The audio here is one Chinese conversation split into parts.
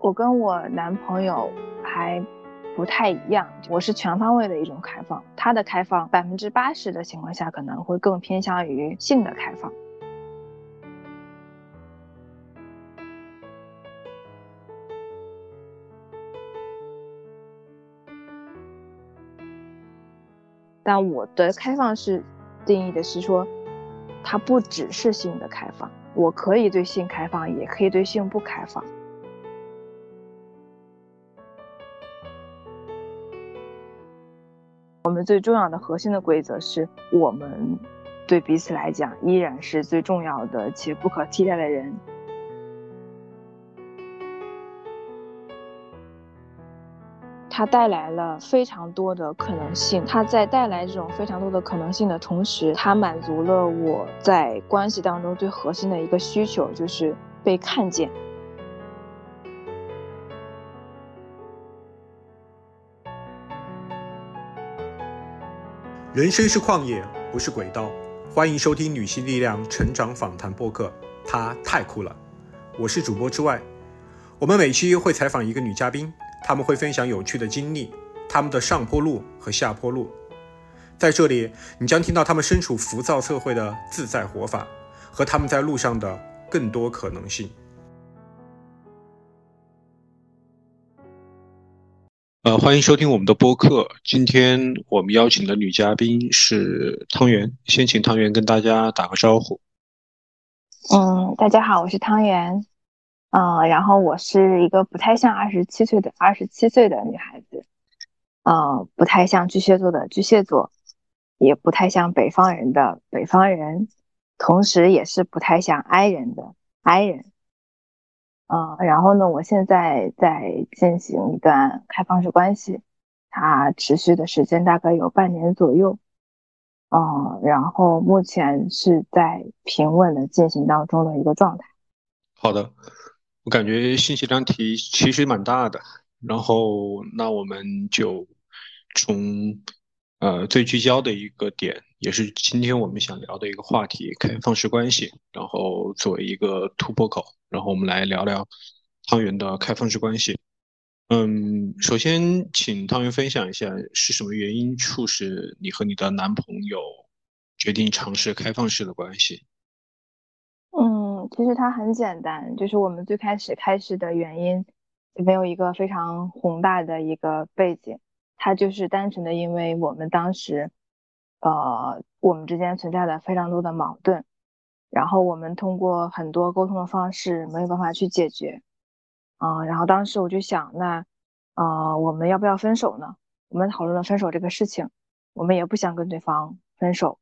我跟我男朋友还不太一样，我是全方位的一种开放，他的开放百分之八十的情况下可能会更偏向于性的开放。但我的开放式定义的是说，它不只是性的开放，我可以对性开放，也可以对性不开放。最重要的核心的规则是我们对彼此来讲依然是最重要的且不可替代的人。它带来了非常多的可能性。它在带来这种非常多的可能性的同时，它满足了我在关系当中最核心的一个需求，就是被看见。人生是旷野，不是轨道。欢迎收听女性力量成长访谈播客，她太酷了。我是主播之外，我们每期会采访一个女嘉宾。他们会分享有趣的经历，他们的上坡路和下坡路，在这里你将听到他们身处浮躁社会的自在活法，和他们在路上的更多可能性。呃，欢迎收听我们的播客。今天我们邀请的女嘉宾是汤圆，先请汤圆跟大家打个招呼。嗯，大家好，我是汤圆。嗯，然后我是一个不太像二十七岁的二十七岁的女孩子，嗯，不太像巨蟹座的巨蟹座，也不太像北方人的北方人，同时也是不太像 I 人的 I 人。嗯，然后呢，我现在在进行一段开放式关系，它持续的时间大概有半年左右。嗯，然后目前是在平稳的进行当中的一个状态。好的。我感觉信息量题其实蛮大的，然后那我们就从呃最聚焦的一个点，也是今天我们想聊的一个话题——开放式关系，然后作为一个突破口，然后我们来聊聊汤圆的开放式关系。嗯，首先请汤圆分享一下是什么原因促使你和你的男朋友决定尝试开放式的关系。嗯其实它很简单，就是我们最开始开始的原因，没有一个非常宏大的一个背景，它就是单纯的因为我们当时，呃，我们之间存在的非常多的矛盾，然后我们通过很多沟通的方式没有办法去解决，啊，然后当时我就想，那，呃，我们要不要分手呢？我们讨论了分手这个事情，我们也不想跟对方分手，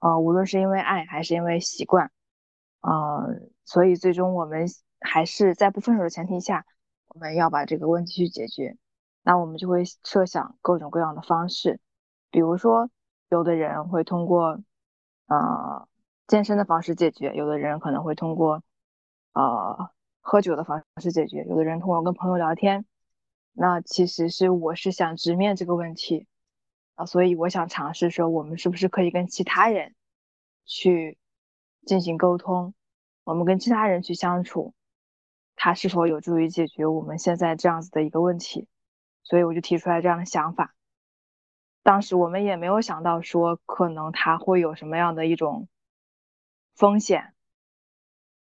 呃，无论是因为爱还是因为习惯。呃，所以最终我们还是在不分手的前提下，我们要把这个问题去解决。那我们就会设想各种各样的方式，比如说，有的人会通过呃健身的方式解决，有的人可能会通过呃喝酒的方式解决，有的人通过跟朋友聊天。那其实是我是想直面这个问题啊，所以我想尝试说，我们是不是可以跟其他人去。进行沟通，我们跟其他人去相处，它是否有助于解决我们现在这样子的一个问题？所以我就提出来这样的想法。当时我们也没有想到说可能他会有什么样的一种风险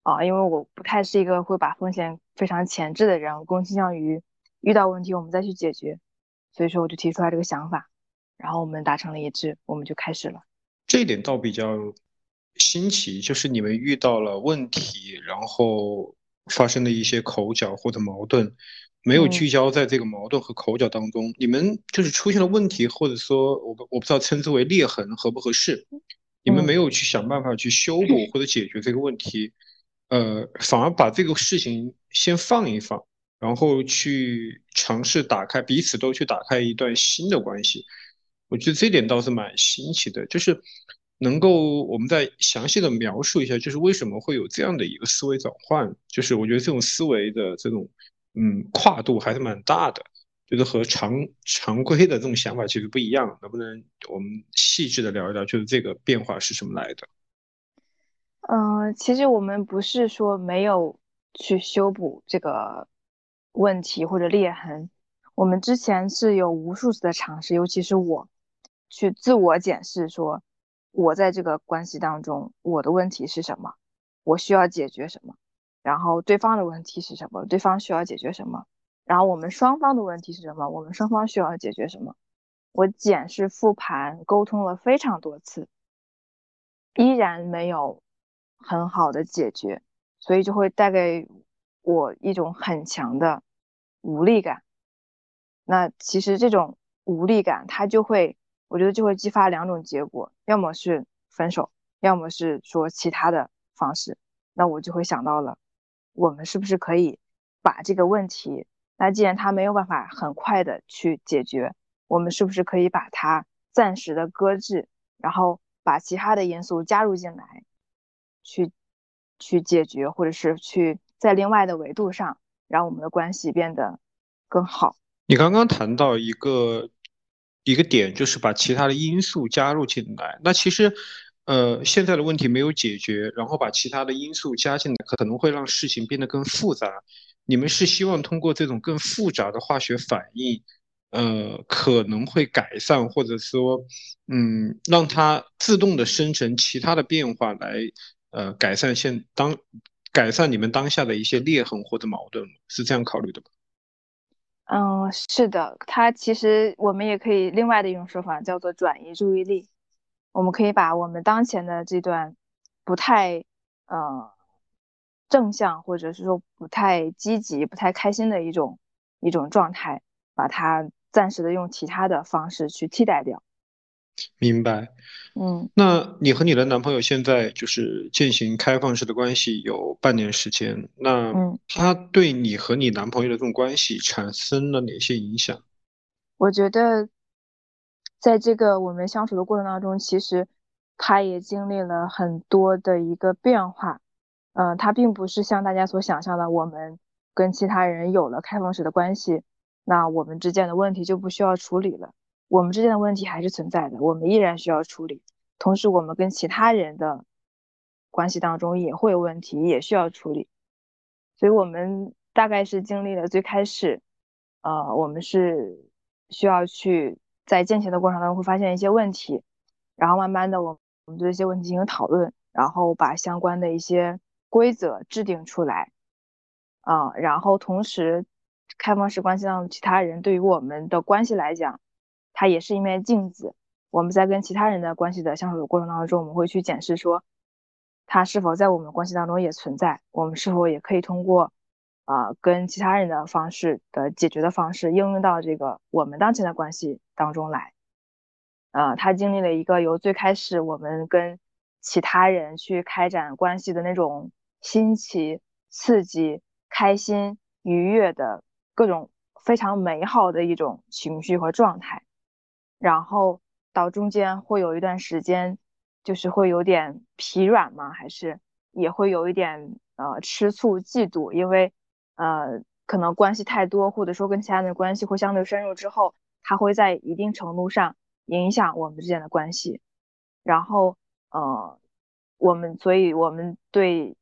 啊，因为我不太是一个会把风险非常前置的人，我更倾向于遇到问题我们再去解决。所以说我就提出来这个想法，然后我们达成了一致，我们就开始了。这一点倒比较。新奇就是你们遇到了问题，然后发生的一些口角或者矛盾，没有聚焦在这个矛盾和口角当中，你们就是出现了问题，或者说我我不知道称之为裂痕合不合适，你们没有去想办法去修补或者解决这个问题，呃，反而把这个事情先放一放，然后去尝试打开彼此都去打开一段新的关系，我觉得这点倒是蛮新奇的，就是。能够，我们再详细的描述一下，就是为什么会有这样的一个思维转换？就是我觉得这种思维的这种，嗯，跨度还是蛮大的，就是和常常规的这种想法其实不一样。能不能我们细致的聊一聊，就是这个变化是什么来的？嗯，其实我们不是说没有去修补这个问题或者裂痕。我们之前是有无数次的尝试，尤其是我去自我检视，说我在这个关系当中，我的问题是什么，我需要解决什么，然后对方的问题是什么，对方需要解决什么，然后我们双方的问题是什么，我们双方需要解决什么。我检视、复盘、沟通了非常多次，依然没有很好的解决，所以就会带给我一种很强的无力感。那其实这种无力感，它就会，我觉得就会激发两种结果，要么是分手，要么是说其他的方式。那我就会想到了，我们是不是可以把这个问题，那既然他没有办法很快的去解决。我们是不是可以把它暂时的搁置，然后把其他的因素加入进来，去去解决，或者是去在另外的维度上让我们的关系变得更好？你刚刚谈到一个一个点，就是把其他的因素加入进来。那其实，呃，现在的问题没有解决，然后把其他的因素加进来，可能会让事情变得更复杂。你们是希望通过这种更复杂的化学反应？呃，可能会改善，或者说，嗯，让它自动的生成其他的变化来，呃，改善现当改善你们当下的一些裂痕或者矛盾，是这样考虑的吗？嗯，是的，它其实我们也可以另外的一种说法叫做转移注意力，我们可以把我们当前的这段不太呃正向，或者是说不太积极、不太开心的一种一种状态，把它。暂时的用其他的方式去替代掉，明白。嗯，那你和你的男朋友现在就是进行开放式的关系有半年时间，那他对你和你男朋友的这种关系产生了哪些影响？我觉得，在这个我们相处的过程当中，其实他也经历了很多的一个变化。嗯，他并不是像大家所想象的，我们跟其他人有了开放式的关系。那我们之间的问题就不需要处理了，我们之间的问题还是存在的，我们依然需要处理。同时，我们跟其他人的关系当中也会有问题，也需要处理。所以，我们大概是经历了最开始，呃，我们是需要去在践行的过程当中会发现一些问题，然后慢慢的，我我们对这些问题进行讨论，然后把相关的一些规则制定出来，啊，然后同时。开放式关系当中，其他人对于我们的关系来讲，它也是一面镜子。我们在跟其他人的关系的相处的过程当中，我们会去检视说，他是否在我们关系当中也存在，我们是否也可以通过，啊，跟其他人的方式的解决的方式，应用到这个我们当前的关系当中来。啊，他经历了一个由最开始我们跟其他人去开展关系的那种新奇、刺激、开心、愉悦的。各种非常美好的一种情绪和状态，然后到中间会有一段时间，就是会有点疲软吗？还是也会有一点呃吃醋、嫉妒？因为呃可能关系太多，或者说跟其他人的关系会相对深入之后，它会在一定程度上影响我们之间的关系。然后呃我们所以我们对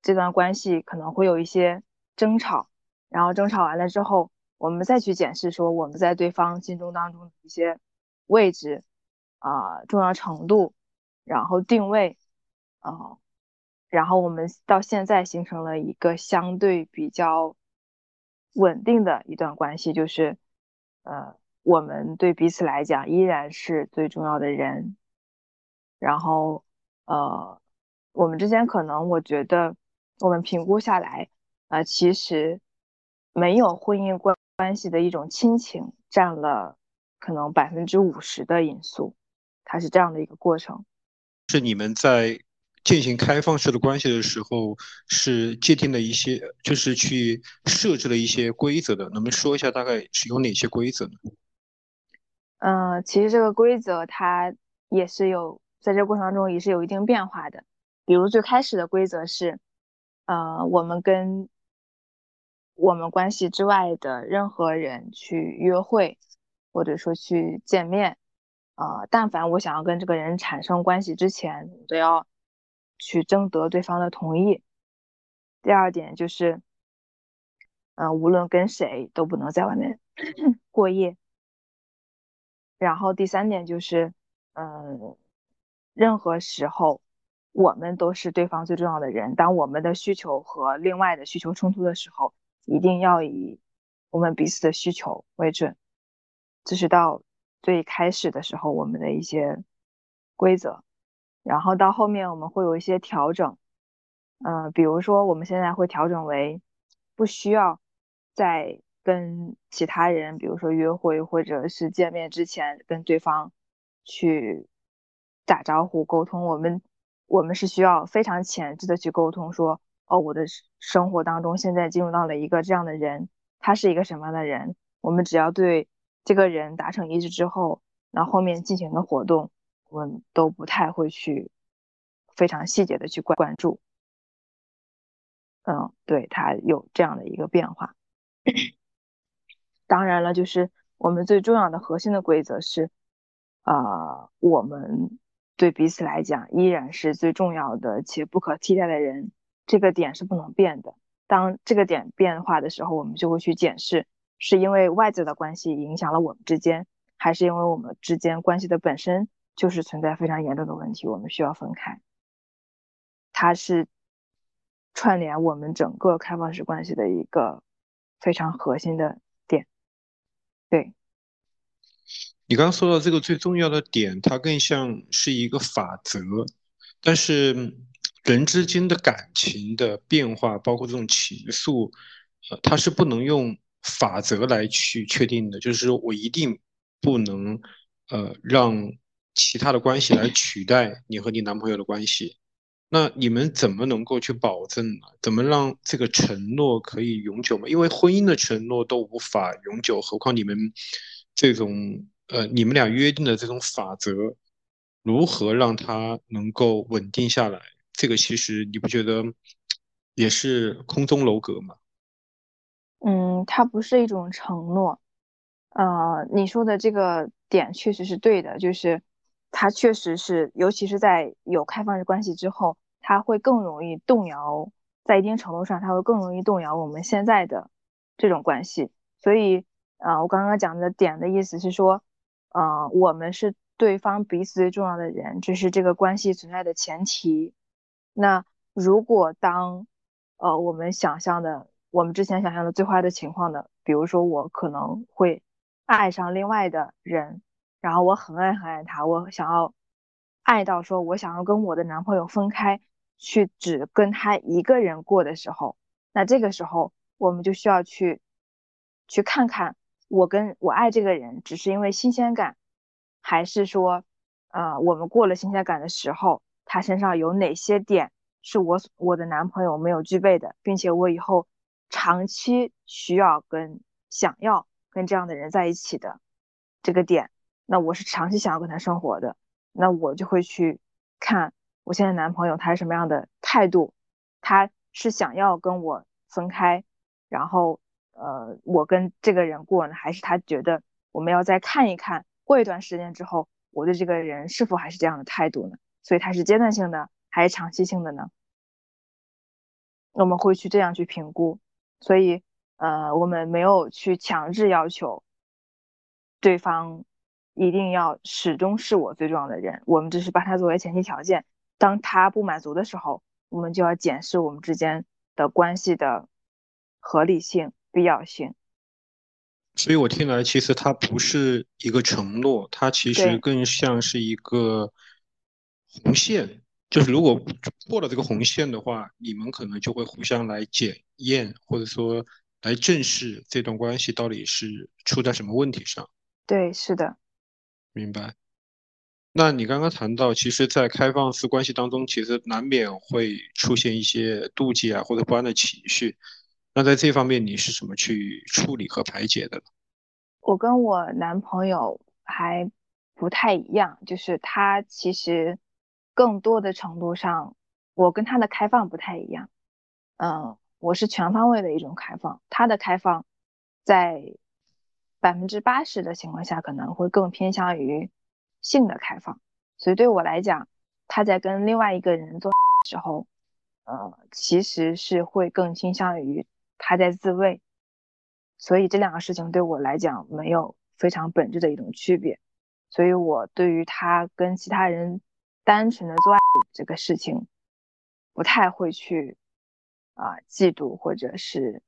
这段关系可能会有一些争吵。然后争吵完了之后，我们再去检视说我们在对方心中当中的一些位置啊重要程度，然后定位啊，然后我们到现在形成了一个相对比较稳定的一段关系，就是呃我们对彼此来讲依然是最重要的人，然后呃我们之间可能我觉得我们评估下来啊其实。没有婚姻关关系的一种亲情占了可能百分之五十的因素，它是这样的一个过程。是你们在进行开放式的关系的时候，是界定了一些，就是去设置了一些规则的。能不能说一下大概是有哪些规则呢？嗯，其实这个规则它也是有，在这个过程当中也是有一定变化的。比如最开始的规则是，呃，我们跟我们关系之外的任何人去约会，或者说去见面，啊，但凡我想要跟这个人产生关系之前，都要去征得对方的同意。第二点就是，嗯，无论跟谁都不能在外面 过夜。然后第三点就是，嗯，任何时候我们都是对方最重要的人。当我们的需求和另外的需求冲突的时候，一定要以我们彼此的需求为准。这是到最开始的时候我们的一些规则，然后到后面我们会有一些调整。嗯，比如说我们现在会调整为不需要在跟其他人，比如说约会或者是见面之前跟对方去打招呼沟通。我们我们是需要非常前置的去沟通，说哦，我的生活当中现在进入到了一个这样的人，他是一个什么样的人？我们只要对这个人达成一致之后，那后后面进行的活动，我们都不太会去非常细节的去关关注。嗯，对，它有这样的一个变化。当然了，就是我们最重要的核心的规则是，呃，我们对彼此来讲依然是最重要的且不可替代的人，这个点是不能变的。当这个点变化的时候，我们就会去检视，是因为外在的关系影响了我们之间，还是因为我们之间关系的本身就是存在非常严重的问题，我们需要分开。它是。串联我们整个开放式关系的一个非常核心的点，对。你刚刚说到这个最重要的点，它更像是一个法则，但是人之间的感情的变化，包括这种情愫，呃，它是不能用法则来去确定的，就是我一定不能呃让其他的关系来取代你和你男朋友的关系。那你们怎么能够去保证呢？怎么让这个承诺可以永久吗？因为婚姻的承诺都无法永久，何况你们这种呃，你们俩约定的这种法则，如何让它能够稳定下来？这个其实你不觉得也是空中楼阁吗？嗯，它不是一种承诺。呃，你说的这个点确实是对的，就是它确实是，尤其是在有开放式关系之后。它会更容易动摇，在一定程度上，它会更容易动摇我们现在的这种关系。所以，呃，我刚刚讲的点的意思是说，呃，我们是对方彼此最重要的人，这是这个关系存在的前提。那如果当，呃，我们想象的，我们之前想象的最坏的情况呢，比如说我可能会爱上另外的人，然后我很爱很爱他，我想要爱到说我想要跟我的男朋友分开。去只跟他一个人过的时候，那这个时候我们就需要去去看看，我跟我爱这个人只是因为新鲜感，还是说，呃，我们过了新鲜感的时候，他身上有哪些点是我我的男朋友没有具备的，并且我以后长期需要跟想要跟这样的人在一起的这个点，那我是长期想要跟他生活的，那我就会去看。我现在男朋友他是什么样的态度？他是想要跟我分开，然后呃，我跟这个人过呢，还是他觉得我们要再看一看，过一段时间之后，我对这个人是否还是这样的态度呢？所以他是阶段性的还是长期性的呢？我们会去这样去评估。所以呃，我们没有去强制要求对方一定要始终是我最重要的人，我们只是把它作为前提条件。当他不满足的时候，我们就要检视我们之间的关系的合理性、必要性。所以我听来，其实它不是一个承诺，它其实更像是一个红线。就是如果过了这个红线的话，你们可能就会互相来检验，或者说来正视这段关系到底是出在什么问题上。对，是的，明白。那你刚刚谈到，其实，在开放式关系当中，其实难免会出现一些妒忌啊或者不安的情绪。那在这方面，你是怎么去处理和排解的？我跟我男朋友还不太一样，就是他其实更多的程度上，我跟他的开放不太一样。嗯，我是全方位的一种开放，他的开放在百分之八十的情况下，可能会更偏向于。性的开放，所以对我来讲，他在跟另外一个人做时候，呃，其实是会更倾向于他在自慰，所以这两个事情对我来讲没有非常本质的一种区别，所以我对于他跟其他人单纯的做爱这个事情，不太会去啊嫉妒或者是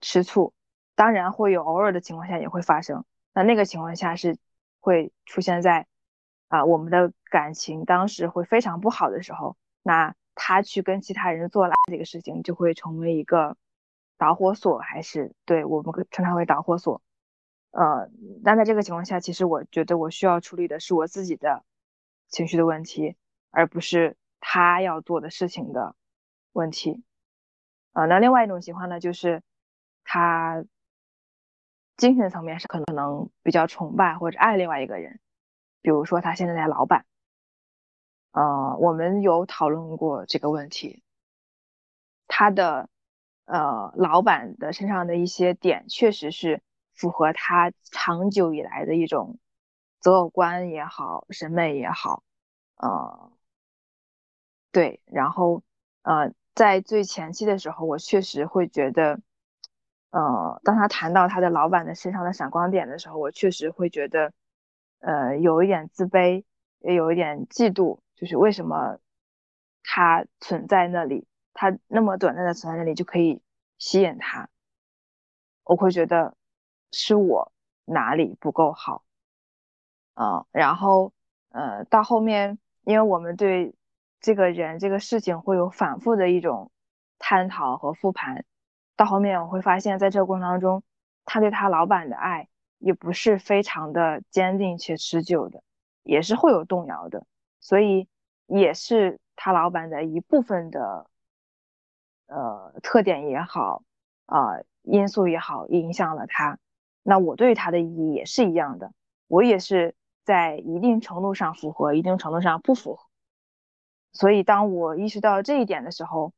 吃醋，当然会有偶尔的情况下也会发生，那那个情况下是会出现在啊我们的感情当时会非常不好的时候，那他去跟其他人做了这个事情就会成为一个。导火索还是对我们称它为导火索，呃，但在这个情况下，其实我觉得我需要处理的是我自己的情绪的问题，而不是他要做的事情的问题。啊，那另外一种情况呢，就是他精神层面上可能比较崇拜或者爱另外一个人，比如说他现在的老板，呃，我们有讨论过这个问题，他的。呃，老板的身上的一些点，确实是符合他长久以来的一种择偶观也好，审美也好，呃，对。然后，呃，在最前期的时候，我确实会觉得，呃，当他谈到他的老板的身上的闪光点的时候，我确实会觉得，呃，有一点自卑，也有一点嫉妒，就是为什么他存在那里。他那么短暂的存在那里就可以吸引他，我会觉得是我哪里不够好，啊，然后呃到后面，因为我们对这个人这个事情会有反复的一种探讨和复盘，到后面我会发现，在这个过程当中，他对他老板的爱也不是非常的坚定且持久的，也是会有动摇的，所以也是他老板的一部分的。呃，特点也好，啊，因素也好，影响了他。那我对他的意义也是一样的，我也是在一定程度上符合，一定程度上不符合。所以，当我意识到这一点的时候，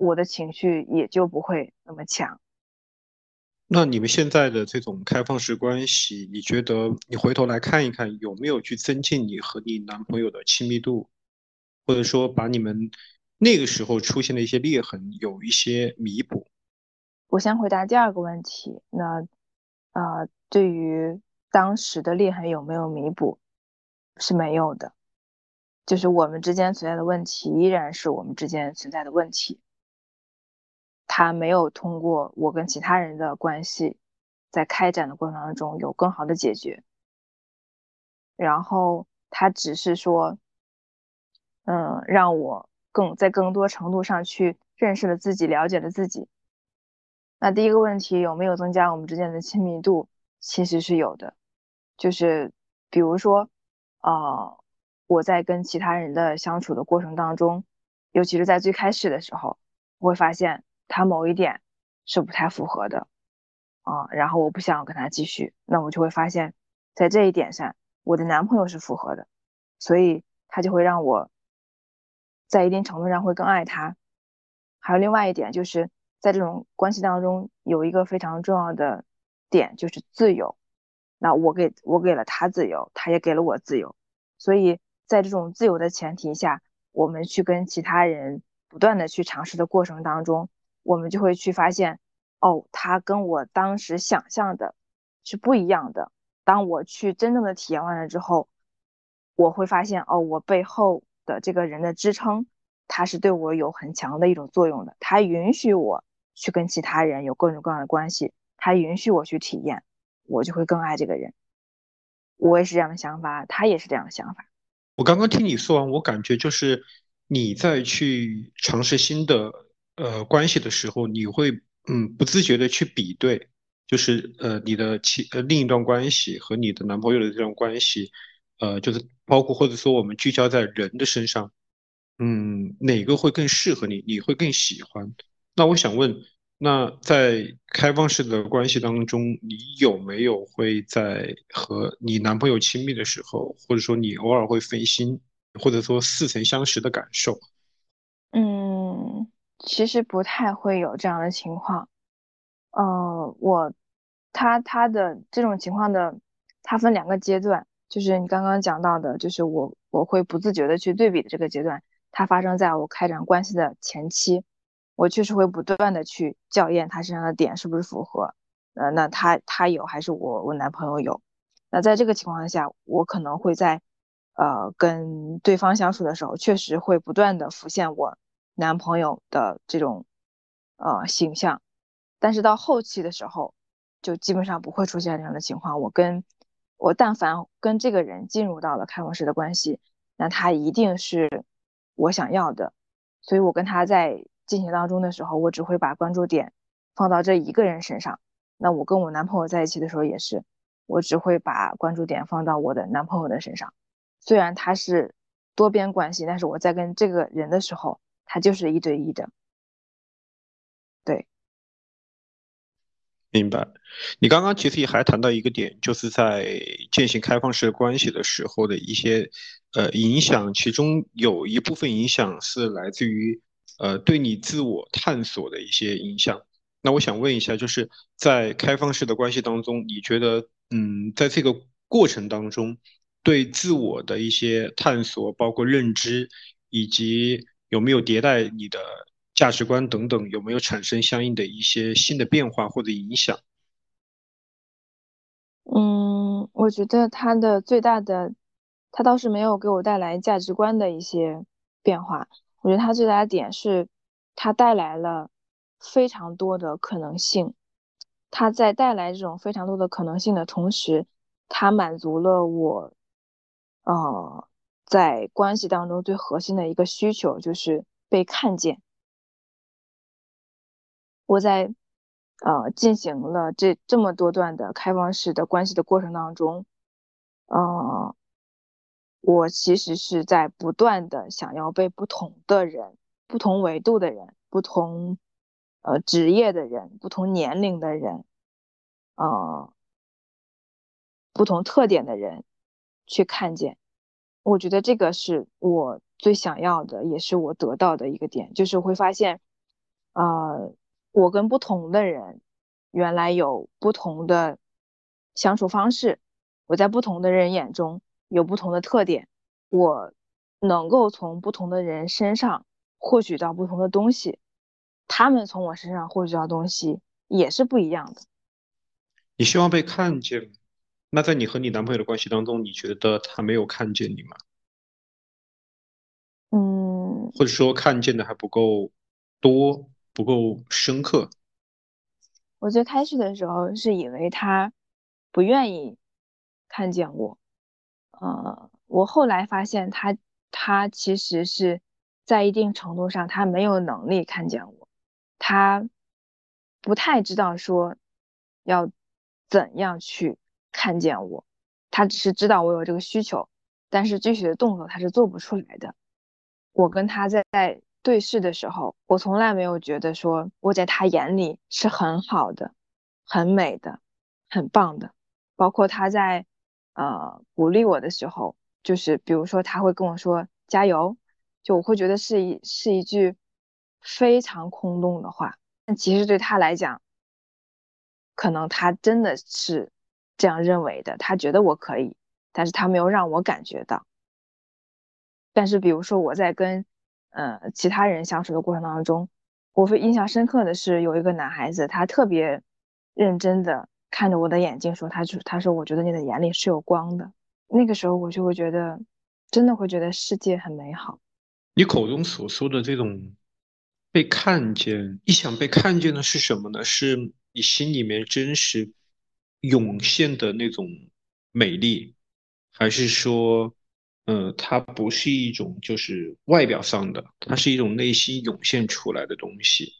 我的情绪也就不会那么强。那你们现在的这种开放式关系，你觉得你回头来看一看，有没有去增进你和你男朋友的亲密度，或者说把你们？那个时候出现的一些裂痕有一些弥补。我先回答第二个问题，那呃，对于当时的裂痕有没有弥补，是没有的。就是我们之间存在的问题依然是我们之间存在的问题，他没有通过我跟其他人的关系在开展的过程当中有更好的解决，然后他只是说，嗯，让我。更在更多程度上去认识了自己，了解了自己。那第一个问题有没有增加我们之间的亲密度？其实是有的，就是比如说，呃，我在跟其他人的相处的过程当中，尤其是在最开始的时候，我会发现他某一点是不太符合的，啊，然后我不想跟他继续，那我就会发现，在这一点上，我的男朋友是符合的，所以他就会让我。在一定程度上会更爱他，还有另外一点就是在这种关系当中有一个非常重要的点就是自由。那我给我给了他自由，他也给了我自由，所以在这种自由的前提下，我们去跟其他人不断的去尝试的过程当中，我们就会去发现，哦，他跟我当时想象的是不一样的。当我去真正的体验完了之后，我会发现，哦，我背后。的这个人的支撑，他是对我有很强的一种作用的。他允许我去跟其他人有各种各样的关系，他允许我去体验，我就会更爱这个人。我也是这样的想法，他也是这样的想法。我刚刚听你说完，我感觉就是你在去尝试新的呃关系的时候，你会嗯不自觉的去比对，就是呃你的其呃另一段关系和你的男朋友的这段关系。呃，就是包括或者说我们聚焦在人的身上，嗯，哪个会更适合你？你会更喜欢？那我想问，那在开放式的关系当中，你有没有会在和你男朋友亲密的时候，或者说你偶尔会分心，或者说似曾相识的感受？嗯，其实不太会有这样的情况。呃，我他他的这种情况的，它分两个阶段。就是你刚刚讲到的，就是我我会不自觉的去对比的这个阶段，它发生在我开展关系的前期，我确实会不断的去校验他身上的点是不是符合，呃，那他他有还是我我男朋友有？那在这个情况下，我可能会在呃跟对方相处的时候，确实会不断的浮现我男朋友的这种呃形象，但是到后期的时候，就基本上不会出现这样的情况。我跟我但凡跟这个人进入到了开放式的关系，那他一定是我想要的，所以我跟他在进行当中的时候，我只会把关注点放到这一个人身上。那我跟我男朋友在一起的时候也是，我只会把关注点放到我的男朋友的身上。虽然他是多边关系，但是我在跟这个人的时候，他就是一对一的。对。明白，你刚刚其实也还谈到一个点，就是在进行开放式关系的时候的一些呃影响，其中有一部分影响是来自于呃对你自我探索的一些影响。那我想问一下，就是在开放式的关系当中，你觉得嗯，在这个过程当中，对自我的一些探索，包括认知，以及有没有迭代你的？价值观等等有没有产生相应的一些新的变化或者影响？嗯，我觉得他的最大的，他倒是没有给我带来价值观的一些变化。我觉得他最大的点是，他带来了非常多的可能性。他在带来这种非常多的可能性的同时，他满足了我，呃，在关系当中最核心的一个需求，就是被看见。我在呃进行了这这么多段的开放式的关系的过程当中，呃，我其实是在不断的想要被不同的人、不同维度的人、不同呃职业的人、不同年龄的人、呃不同特点的人去看见。我觉得这个是我最想要的，也是我得到的一个点，就是会发现，呃。我跟不同的人，原来有不同的相处方式。我在不同的人眼中有不同的特点，我能够从不同的人身上获取到不同的东西，他们从我身上获取到东西也是不一样的。你希望被看见吗，那在你和你男朋友的关系当中，你觉得他没有看见你吗？嗯，或者说看见的还不够多？不够深刻。我最开始的时候是以为他不愿意看见我，呃，我后来发现他他其实是在一定程度上他没有能力看见我，他不太知道说要怎样去看见我，他只是知道我有这个需求，但是具体的动作他是做不出来的。我跟他在。对视的时候，我从来没有觉得说我在他眼里是很好的、很美的、很棒的。包括他在呃鼓励我的时候，就是比如说他会跟我说加油，就我会觉得是一是一句非常空洞的话。但其实对他来讲，可能他真的是这样认为的，他觉得我可以，但是他没有让我感觉到。但是比如说我在跟呃，其他人相处的过程当中，我会印象深刻的是有一个男孩子，他特别认真的看着我的眼睛说，他就他说，我觉得你的眼里是有光的。那个时候我就会觉得，真的会觉得世界很美好。你口中所说的这种被看见，你想被看见的是什么呢？是你心里面真实涌现的那种美丽，还是说？呃，它不是一种就是外表上的，它是一种内心涌现出来的东西。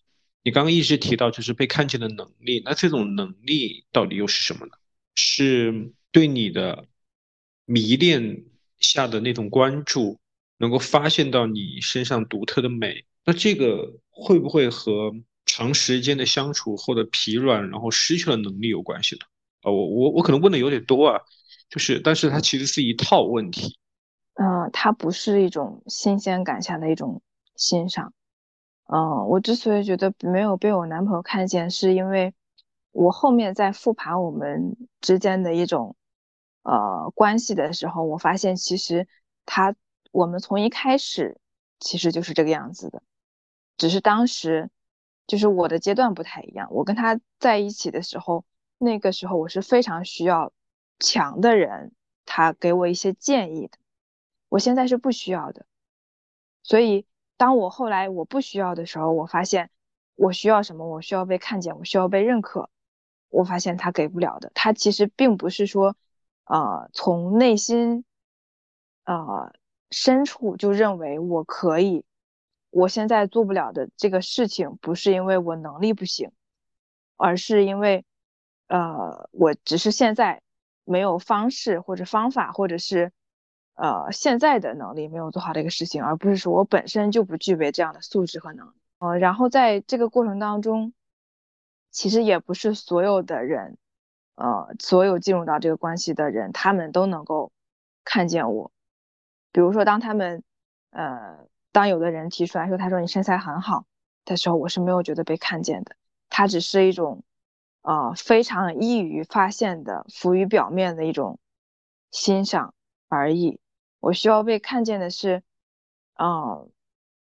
你刚刚一直提到就是被看见的能力，那这种能力到底又是什么呢？是对你的迷恋下的那种关注，能够发现到你身上独特的美。那这个会不会和长时间的相处或者疲软，然后失去了能力有关系呢？啊，我我我可能问的有点多啊，就是，但是它其实是一套问题。嗯，它不是一种新鲜感下的一种欣赏。嗯，我之所以觉得没有被我男朋友看见，是因为我后面在复盘我们之间的一种呃关系的时候，我发现其实他我们从一开始其实就是这个样子的，只是当时就是我的阶段不太一样。我跟他在一起的时候，那个时候我是非常需要强的人，他给我一些建议的。我现在是不需要的，所以当我后来我不需要的时候，我发现我需要什么？我需要被看见，我需要被认可。我发现他给不了的，他其实并不是说，呃，从内心，呃，深处就认为我可以。我现在做不了的这个事情，不是因为我能力不行，而是因为，呃，我只是现在没有方式或者方法，或者是。呃，现在的能力没有做好这个事情，而不是说我本身就不具备这样的素质和能力。呃，然后在这个过程当中，其实也不是所有的人，呃，所有进入到这个关系的人，他们都能够看见我。比如说，当他们，呃，当有的人提出来说，他说你身材很好的时候，我是没有觉得被看见的。他只是一种，呃，非常易于发现的、浮于表面的一种欣赏而已。我需要被看见的是，嗯，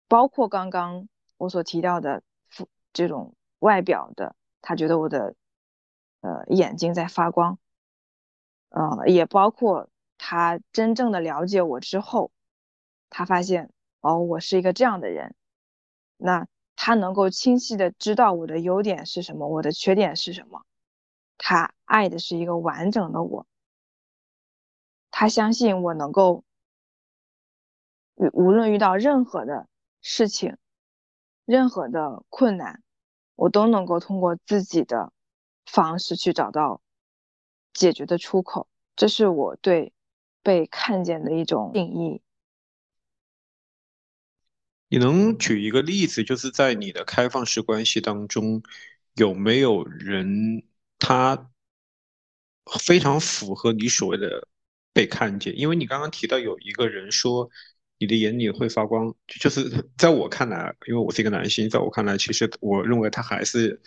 包括刚刚我所提到的这种外表的，他觉得我的呃眼睛在发光，呃，也包括他真正的了解我之后，他发现哦，我是一个这样的人，那他能够清晰的知道我的优点是什么，我的缺点是什么，他爱的是一个完整的我，他相信我能够。无论遇到任何的事情，任何的困难，我都能够通过自己的方式去找到解决的出口。这是我对被看见的一种定义。你能举一个例子，就是在你的开放式关系当中，有没有人他非常符合你所谓的被看见？因为你刚刚提到有一个人说。你的眼里会发光，就是在我看来，因为我是一个男性，在我看来，其实我认为他还是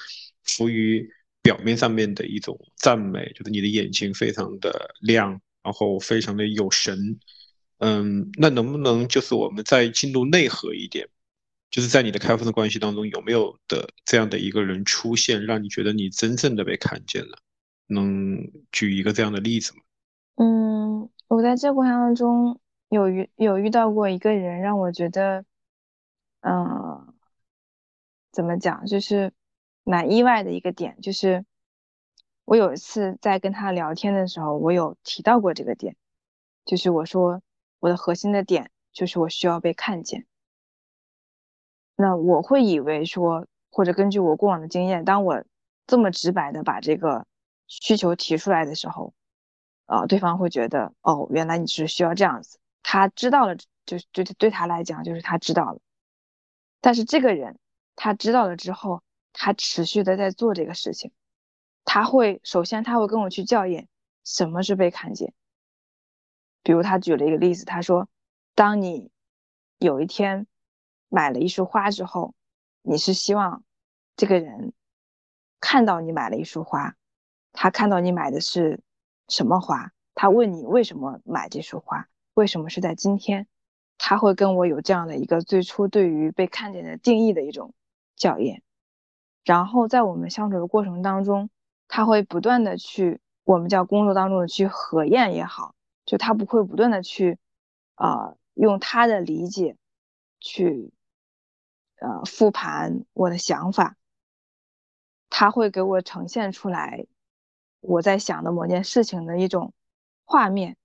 浮于表面上面的一种赞美，就是你的眼睛非常的亮，然后非常的有神。嗯，那能不能就是我们再进入内核一点，就是在你的开放的关系当中，有没有的这样的一个人出现，让你觉得你真正的被看见了？能举一个这样的例子吗？嗯，我在这过程当中。有遇有遇到过一个人，让我觉得，嗯，怎么讲，就是蛮意外的一个点，就是我有一次在跟他聊天的时候，我有提到过这个点，就是我说我的核心的点就是我需要被看见。那我会以为说，或者根据我过往的经验，当我这么直白的把这个需求提出来的时候，啊，对方会觉得，哦，原来你是需要这样子。他知道了，就就对他来讲，就是他知道了。但是这个人，他知道了之后，他持续的在做这个事情。他会首先他会跟我去校验什么是被看见。比如他举了一个例子，他说，当你有一天买了一束花之后，你是希望这个人看到你买了一束花，他看到你买的是什么花，他问你为什么买这束花。为什么是在今天？他会跟我有这样的一个最初对于被看见的定义的一种校验，然后在我们相处的过程当中，他会不断的去我们叫工作当中的去核验也好，就他不会不断的去啊用他的理解去呃复盘我的想法，他会给我呈现出来我在想的某件事情的一种画面。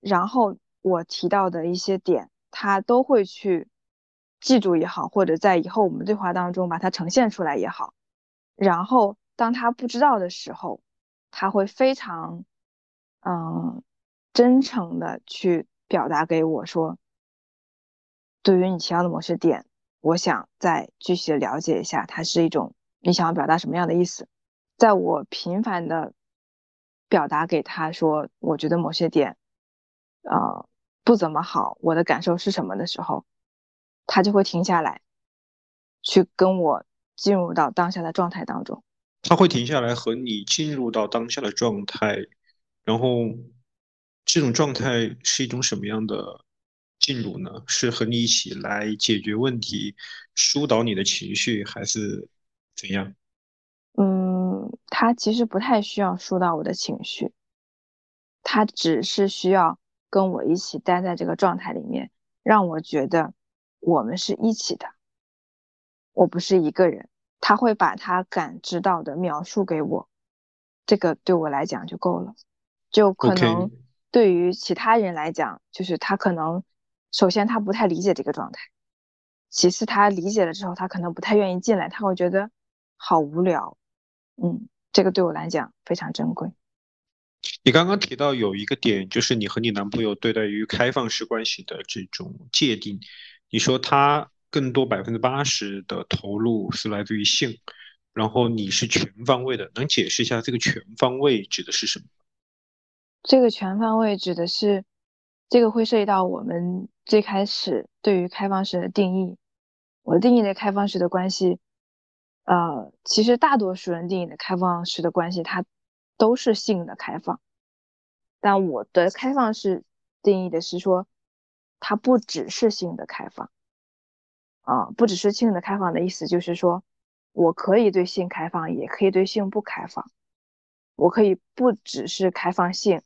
然后我提到的一些点，他都会去记住也好，或者在以后我们对话当中把它呈现出来也好。然后当他不知道的时候，他会非常嗯真诚的去表达给我说，对于你提到的某些点，我想再具体的了解一下，它是一种你想要表达什么样的意思。在我频繁的表达给他说，我觉得某些点。呃，不怎么好，我的感受是什么的时候，他就会停下来，去跟我进入到当下的状态当中。他会停下来和你进入到当下的状态，然后这种状态是一种什么样的进入呢？是和你一起来解决问题、疏导你的情绪，还是怎样？嗯，他其实不太需要疏导我的情绪，他只是需要跟我一起待在这个状态里面，让我觉得我们是一起的，我不是一个人。他会把他感知到的描述给我，这个对我来讲就够了。就可能对于其他人来讲，就是他可能首先他不太理解这个状态，其次他理解了之后，他可能不太愿意进来，他会觉得好无聊。嗯，这个对我来讲非常珍贵。你刚刚提到有一个点，就是你和你男朋友对待于开放式关系的这种界定，你说他。更多百分之八十的投入是来自于性，然后你是全方位的，能解释一下这个全方位指的是什么？这个全方位指的是，这个会涉及到我们最开始对于开放式的定义。我定义的开放式的关系，呃，其实大多数人定义的开放式的关系，它都是性的开放，但我的开放式定义的是说，它不只是性的开放。啊，不只是性的开放的意思，就是说，我可以对性开放，也可以对性不开放。我可以不只是开放性，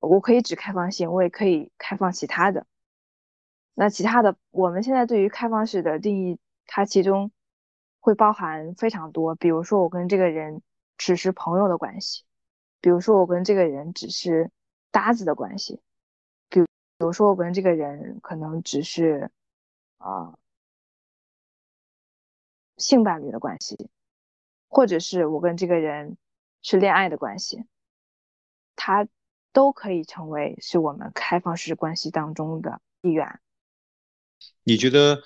我可以只开放性，我也可以开放其他的。那其他的，我们现在对于开放式的定义，它其中会包含非常多。比如说，我跟这个人只是朋友的关系；，比如说，我跟这个人只是搭子的关系；，比如，比如说，我跟这个人可能只是。啊，性伴侣的关系，或者是我跟这个人是恋爱的关系，他都可以成为是我们开放式关系当中的一员。你觉得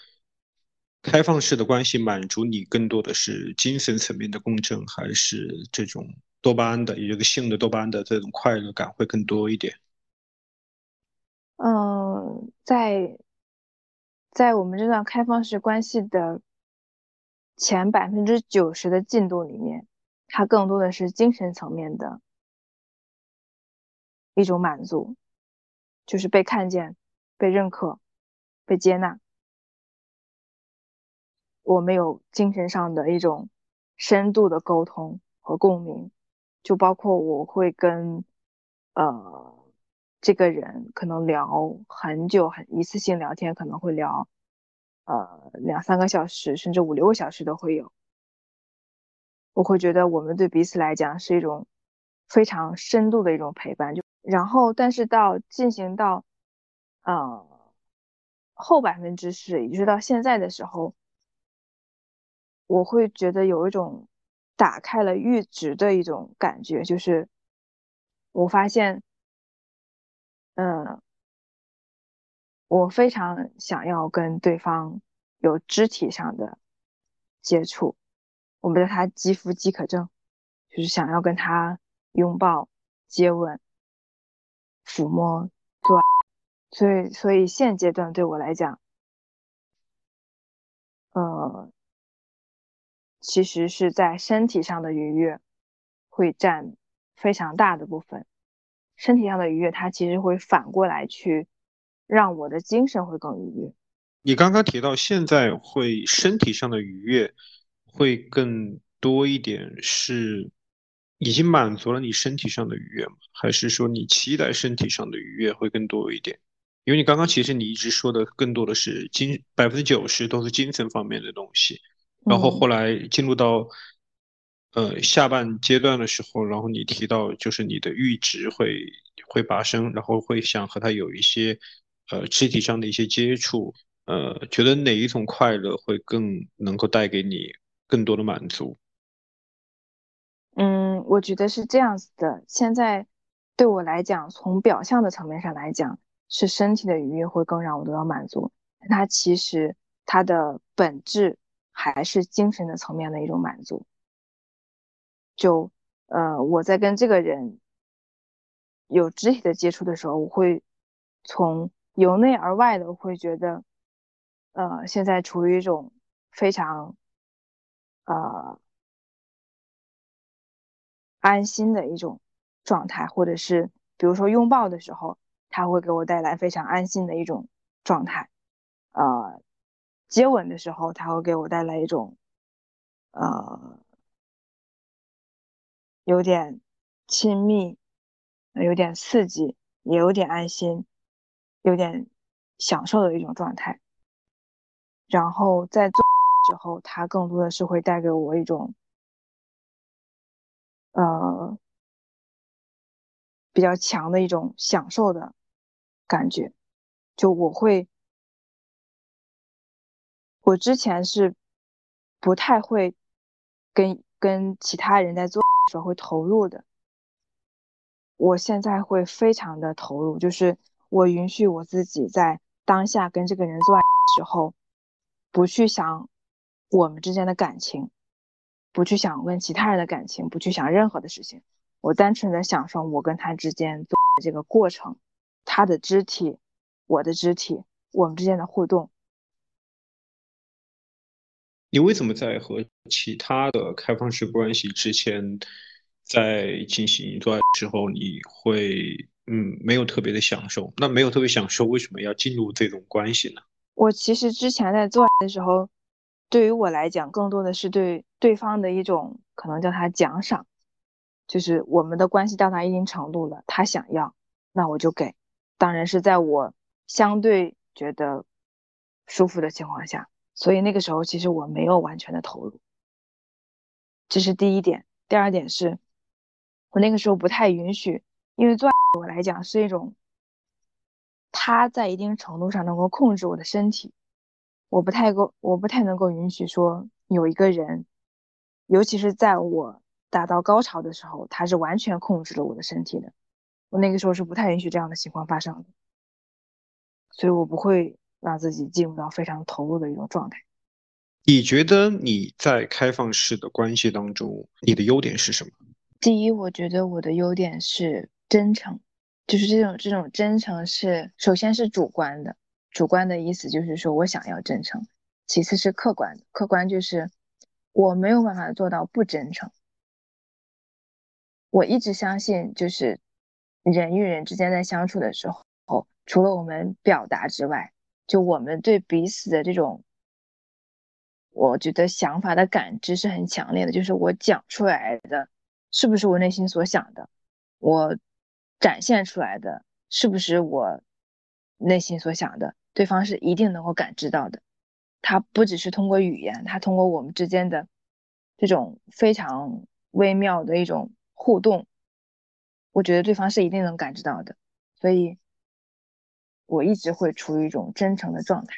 开放式的关系满足你更多的是精神层面的共振，还是这种多巴胺的，也就是性的多巴胺的这种快乐感会更多一点？嗯，在。在我们这段开放式关系的前百分之九十的进度里面，它更多的是精神层面的一种满足，就是被看见、被认可、被接纳。我们有精神上的一种深度的沟通和共鸣，就包括我会跟呃。这个人可能聊很久，很一次性聊天可能会聊，呃，两三个小时，甚至五六个小时都会有。我会觉得我们对彼此来讲是一种非常深度的一种陪伴。就然后，但是到进行到，呃，后百分之十，也就是到现在的时候，我会觉得有一种打开了阈值的一种感觉，就是我发现。嗯，我非常想要跟对方有肢体上的接触，我们叫他肌肤饥渴症，就是想要跟他拥抱、接吻、抚摸、做。所以，所以现阶段对我来讲，呃，其实是在身体上的愉悦会占非常大的部分。身体上的愉悦，它其实会反过来去让我的精神会更愉悦。你刚刚提到现在会身体上的愉悦会更多一点，是已经满足了你身体上的愉悦吗？还是说你期待身体上的愉悦会更多一点？因为你刚刚其实你一直说的更多的是精百分之九十都是精神方面的东西，然后后来进入到。呃，下半阶段的时候，然后你提到就是你的阈值会会拔升，然后会想和他有一些呃肢体上的一些接触，呃，觉得哪一种快乐会更能够带给你更多的满足？嗯，我觉得是这样子的。现在对我来讲，从表象的层面上来讲，是身体的愉悦会更让我得到满足，但它其实它的本质还是精神的层面的一种满足。就呃，我在跟这个人有肢体的接触的时候，我会从由内而外的会觉得，呃，现在处于一种非常呃安心的一种状态，或者是比如说拥抱的时候，他会给我带来非常安心的一种状态，呃，接吻的时候，他会给我带来一种呃。有点亲密，有点刺激，也有点安心，有点享受的一种状态。然后在做 之后，他更多的是会带给我一种，呃，比较强的一种享受的感觉。就我会，我之前是不太会跟跟其他人在做的时候会投入的，我现在会非常的投入，就是我允许我自己在当下跟这个人做爱的时候，不去想我们之间的感情，不去想问其他人的感情，不去想任何的事情，我单纯的享受我跟他之间做这个过程，他的肢体。我的肢体，我们之间的互动。你为什么在和其他的开放式关系之前，在进行一段时候，你会嗯没有特别的享受？那没有特别享受，为什么要进入这种关系呢？我其实之前在做爱的时候，对于我来讲，更多的是对对方的一种可能叫他奖赏，就是我们的关系到达一定程度了，他想要，那我就给，当然是在我。相对觉得舒服的情况下，所以那个时候其实我没有完全的投入，这是第一点。第二点是，我那个时候不太允许，因为做对我来讲是一种，他在一定程度上能够控制我的身体，我不太够，我不太能够允许说有一个人，尤其是在我达到高潮的时候，他是完全控制了我的身体的。我那个时候是不太允许这样的情况发生的。所以我不会让自己进入到非常投入的一种状态。你觉得你在开放式的关系当中，你的优点是什么？第一，我觉得我的优点是真诚，就是这种这种真诚是首先是主观的，主观的意思就是说我想要真诚；其次是客观，客观就是我没有办法做到不真诚。我一直相信，就是人与人之间在相处的时候。除了我们表达之外，就我们对彼此的这种，我觉得想法的感知是很强烈的。就是我讲出来的，是不是我内心所想的？我展现出来的，是不是我内心所想的？对方是一定能够感知到的。他不只是通过语言，他通过我们之间的这种非常微妙的一种互动，我觉得对方是一定能感知到的。所以。我一直会处于一种真诚的状态。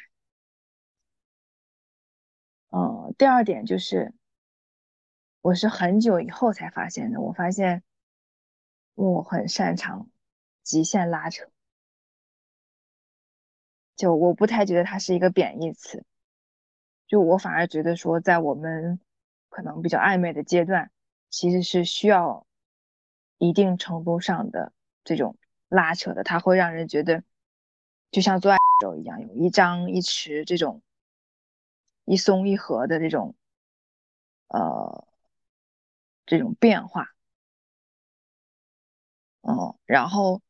嗯，第二点就是，我是很久以后才发现的。我发现我很擅长极限拉扯，就我不太觉得它是一个贬义词，就我反而觉得说，在我们可能比较暧昧的阶段，其实是需要一定程度上的这种拉扯的，它会让人觉得。就像做爱时候一样，有一张一弛这种一松一合的这种呃这种变化，哦，然后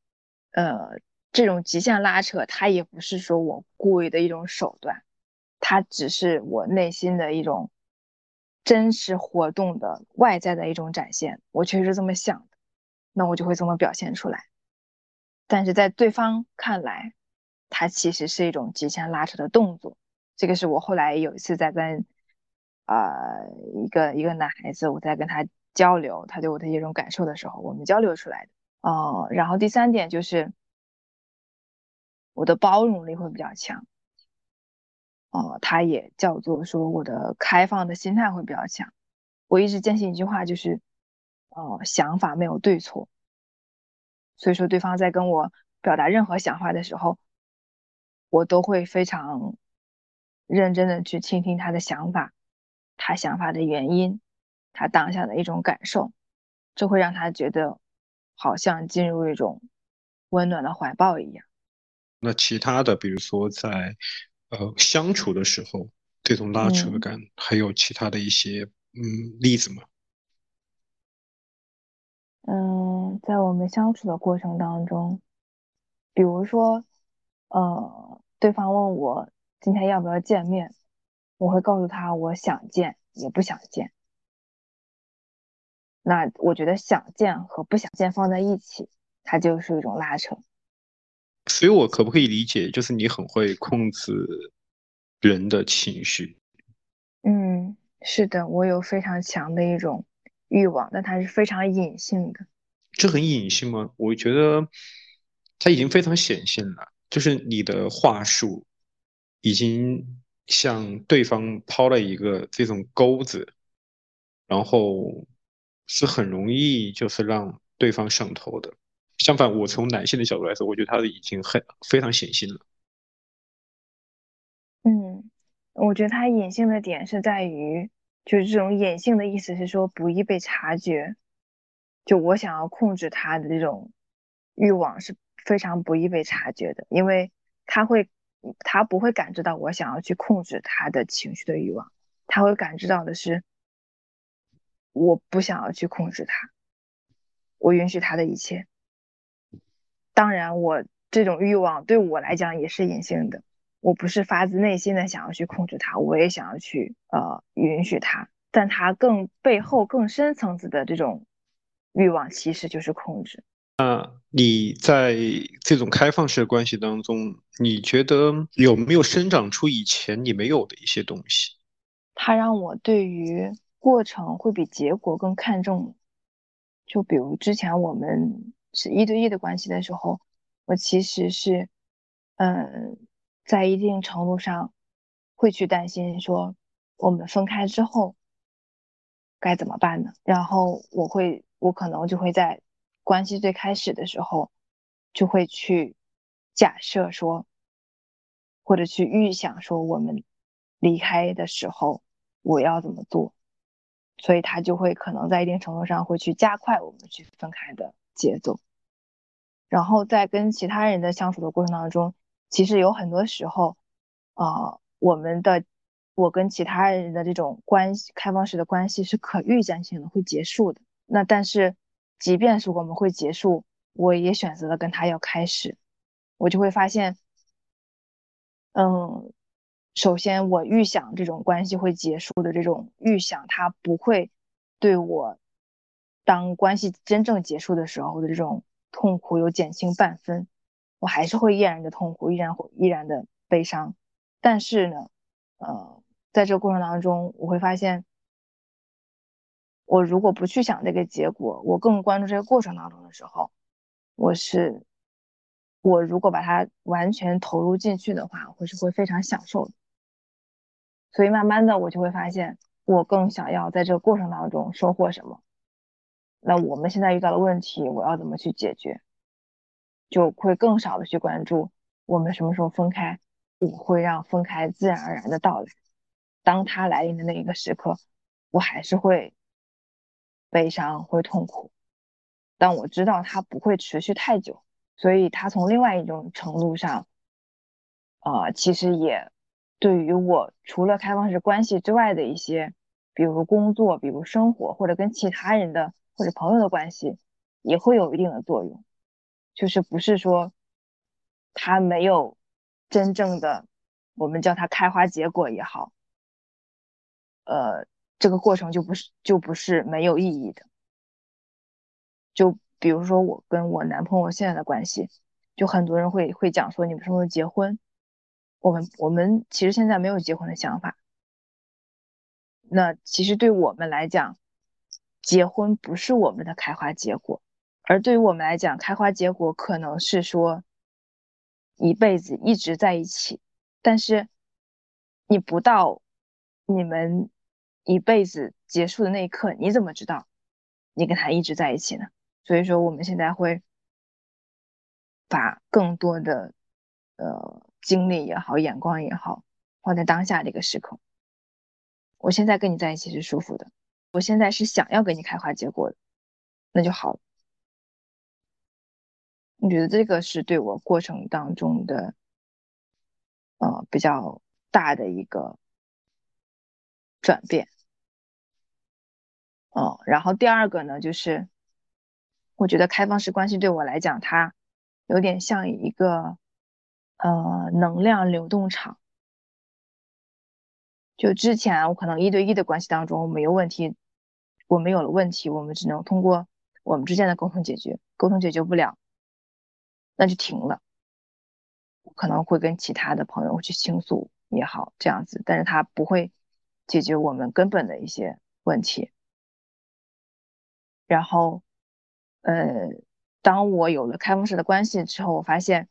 呃这种极限拉扯，它也不是说我故意的一种手段，它只是我内心的一种真实活动的外在的一种展现。我确实这么想的，那我就会这么表现出来。但是在对方看来，它其实是一种极限拉扯的动作，这个是我后来有一次在跟，呃，一个一个男孩子，我在跟他交流，他对我的一种感受的时候，我们交流出来的。哦，然后第三点就是，我的包容力会比较强。哦，他也叫做说我的开放的心态会比较强。我一直坚信一句话，就是，哦，想法没有对错。所以说，对方在跟我表达任何想法的时候。我都会非常认真的去倾听他的想法，他想法的原因，他当下的一种感受，这会让他觉得好像进入一种温暖的怀抱一样。那其他的，比如说在呃相处的时候，这种拉扯感，还有其他的一些嗯例子吗？嗯，在我们相处的过程当中，比如说呃。对方问我今天要不要见面，我会告诉他我想见也不想见。那我觉得想见和不想见放在一起，它就是一种拉扯。所以，我可不可以理解，就是你很会控制人的情绪？嗯，是的，我有非常强的一种欲望，但它是非常隐性的。这很隐性吗？我觉得它已经非常显性了，就是你的话术已经向对方抛了一个这种钩子，然后是很容易就是让对方上头的。相反，我从男性的角度来说，我觉得他已经很非常显性了。嗯，我觉得他隐性的点是在于，就是这种隐性的意思是说不易被察觉。就我想要控制他的这种欲望是非常不易被察觉的，因为他会，他不会感知到我想要去控制他的情绪的欲望，他会感知到的是我不想要去控制他，我允许他的一切。当然，我这种欲望对我来讲也是隐性的，我不是发自内心的想要去控制它，我也想要去呃允许它，但它更背后更深层次的这种欲望其实就是控制。那你在这种开放式的关系当中，你觉得有没有生长出以前你没有的一些东西？它让我对于过程会比结果更看重。就比如之前我们。是一对一的关系的时候，我其实是，嗯，在一定程度上会去担心说我们分开之后该怎么办呢？然后我会，我可能就会在关系最开始的时候就会去假设说，或者去预想说我们离开的时候我要怎么做，所以他就会可能在一定程度上会去加快我们去分开的。节奏，然后在跟其他人的相处的过程当中，其实有很多时候，啊，我们的我跟其他人的这种关系，开放式的关系是可预见性的，会结束的。那但是，即便是我们会结束，我也选择了跟他要开始，我就会发现，嗯，首先我预想这种关系会结束的这种预想，他不会对我。当关系真正结束的时候的这种痛苦有减轻半分，我还是会依然的痛苦，依然会依然的悲伤。但是呢，呃，在这个过程当中，我会发现，我如果不去想这个结果，我更关注这个过程当中的时候，我是，我如果把它完全投入进去的话，我是会非常享受的。所以慢慢的，我就会发现，我更想要在这个过程当中收获什么。那我们现在遇到的问题，我要怎么去解决？就会更少的去关注我们什么时候分开，我会让分开自然而然的到来。当它来临的那一个时刻，我还是会悲伤，会痛苦，但我知道它不会持续太久，所以它从另外一种程度上，啊，其实也对于我除了开放式关系之外的一些，比如工作，比如生活，或者跟其他人的。或者朋友的关系也会有一定的作用，就是不是说他没有真正的，我们叫它开花结果也好，呃，这个过程就不是就不是没有意义的。就比如说我跟我男朋友现在的关系，就很多人会会讲说你们什么时候结婚？我们我们其实现在没有结婚的想法。那其实对我们来讲。结婚不是我们的开花结果，而对于我们来讲，开花结果可能是说一辈子一直在一起。但是你不到你们一辈子结束的那一刻，你怎么知道你跟他一直在一起呢？所以说，我们现在会把更多的呃精力也好，眼光也好，放在当下这个时刻。我现在跟你在一起是舒服的。我现在是想要给你开花结果的，那就好了。你觉得这个是对我过程当中的，呃，比较大的一个转变。哦，然后第二个呢，就是我觉得开放式关系对我来讲，它有点像一个呃能量流动场。就之前我可能一对一的关系当中没有问题。我们有了问题，我们只能通过我们之间的沟通解决，沟通解决不了，那就停了。可能会跟其他的朋友去倾诉也好，这样子，但是他不会解决我们根本的一些问题。然后，呃，当我有了开放式的关系之后，我发现，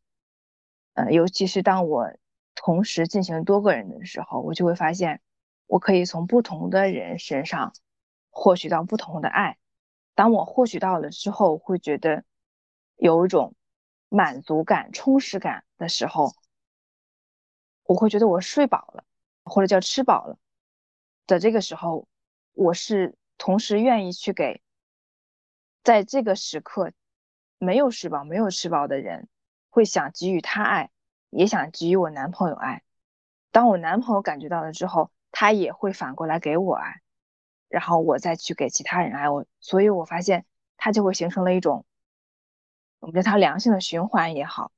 呃，尤其是当我同时进行多个人的时候，我就会发现，我可以从不同的人身上获取到不同的爱。当我获取到了之后，会觉得有一种满足感、充实感的时候，我会觉得我睡饱了，或者叫吃饱了的这个时候，我是同时愿意去给。在这个时刻，没有吃饱、没有吃饱的人，会想给予他爱，也想给予我男朋友爱。当我男朋友感觉到了之后，他也会反过来给我爱，然后我再去给其他人爱。我，所以我发现它就会形成了一种，我们叫它良性的循环也好，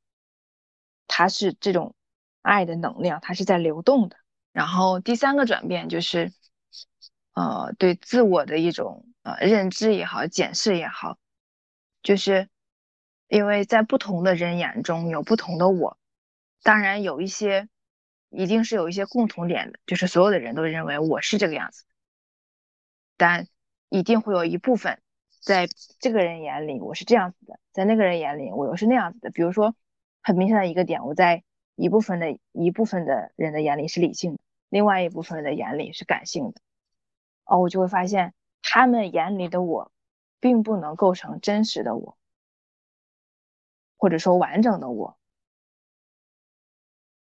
它是这种爱的能量，它是在流动的。然后第三个转变就是，呃，对自我的一种。呃，认知也好，检视也好，就是因为在不同的人眼中有不同的我，当然有一些一定是有一些共同点的，就是所有的人都认为我是这个样子，但一定会有一部分在这个人眼里我是这样子的，在那个人眼里我又是那样子的。比如说很明显的一个点，我在一部分的一部分的人的眼里是理性的，另外一部分人的眼里是感性的，哦，我就会发现。他们眼里的我，并不能构成真实的我，或者说完整的我，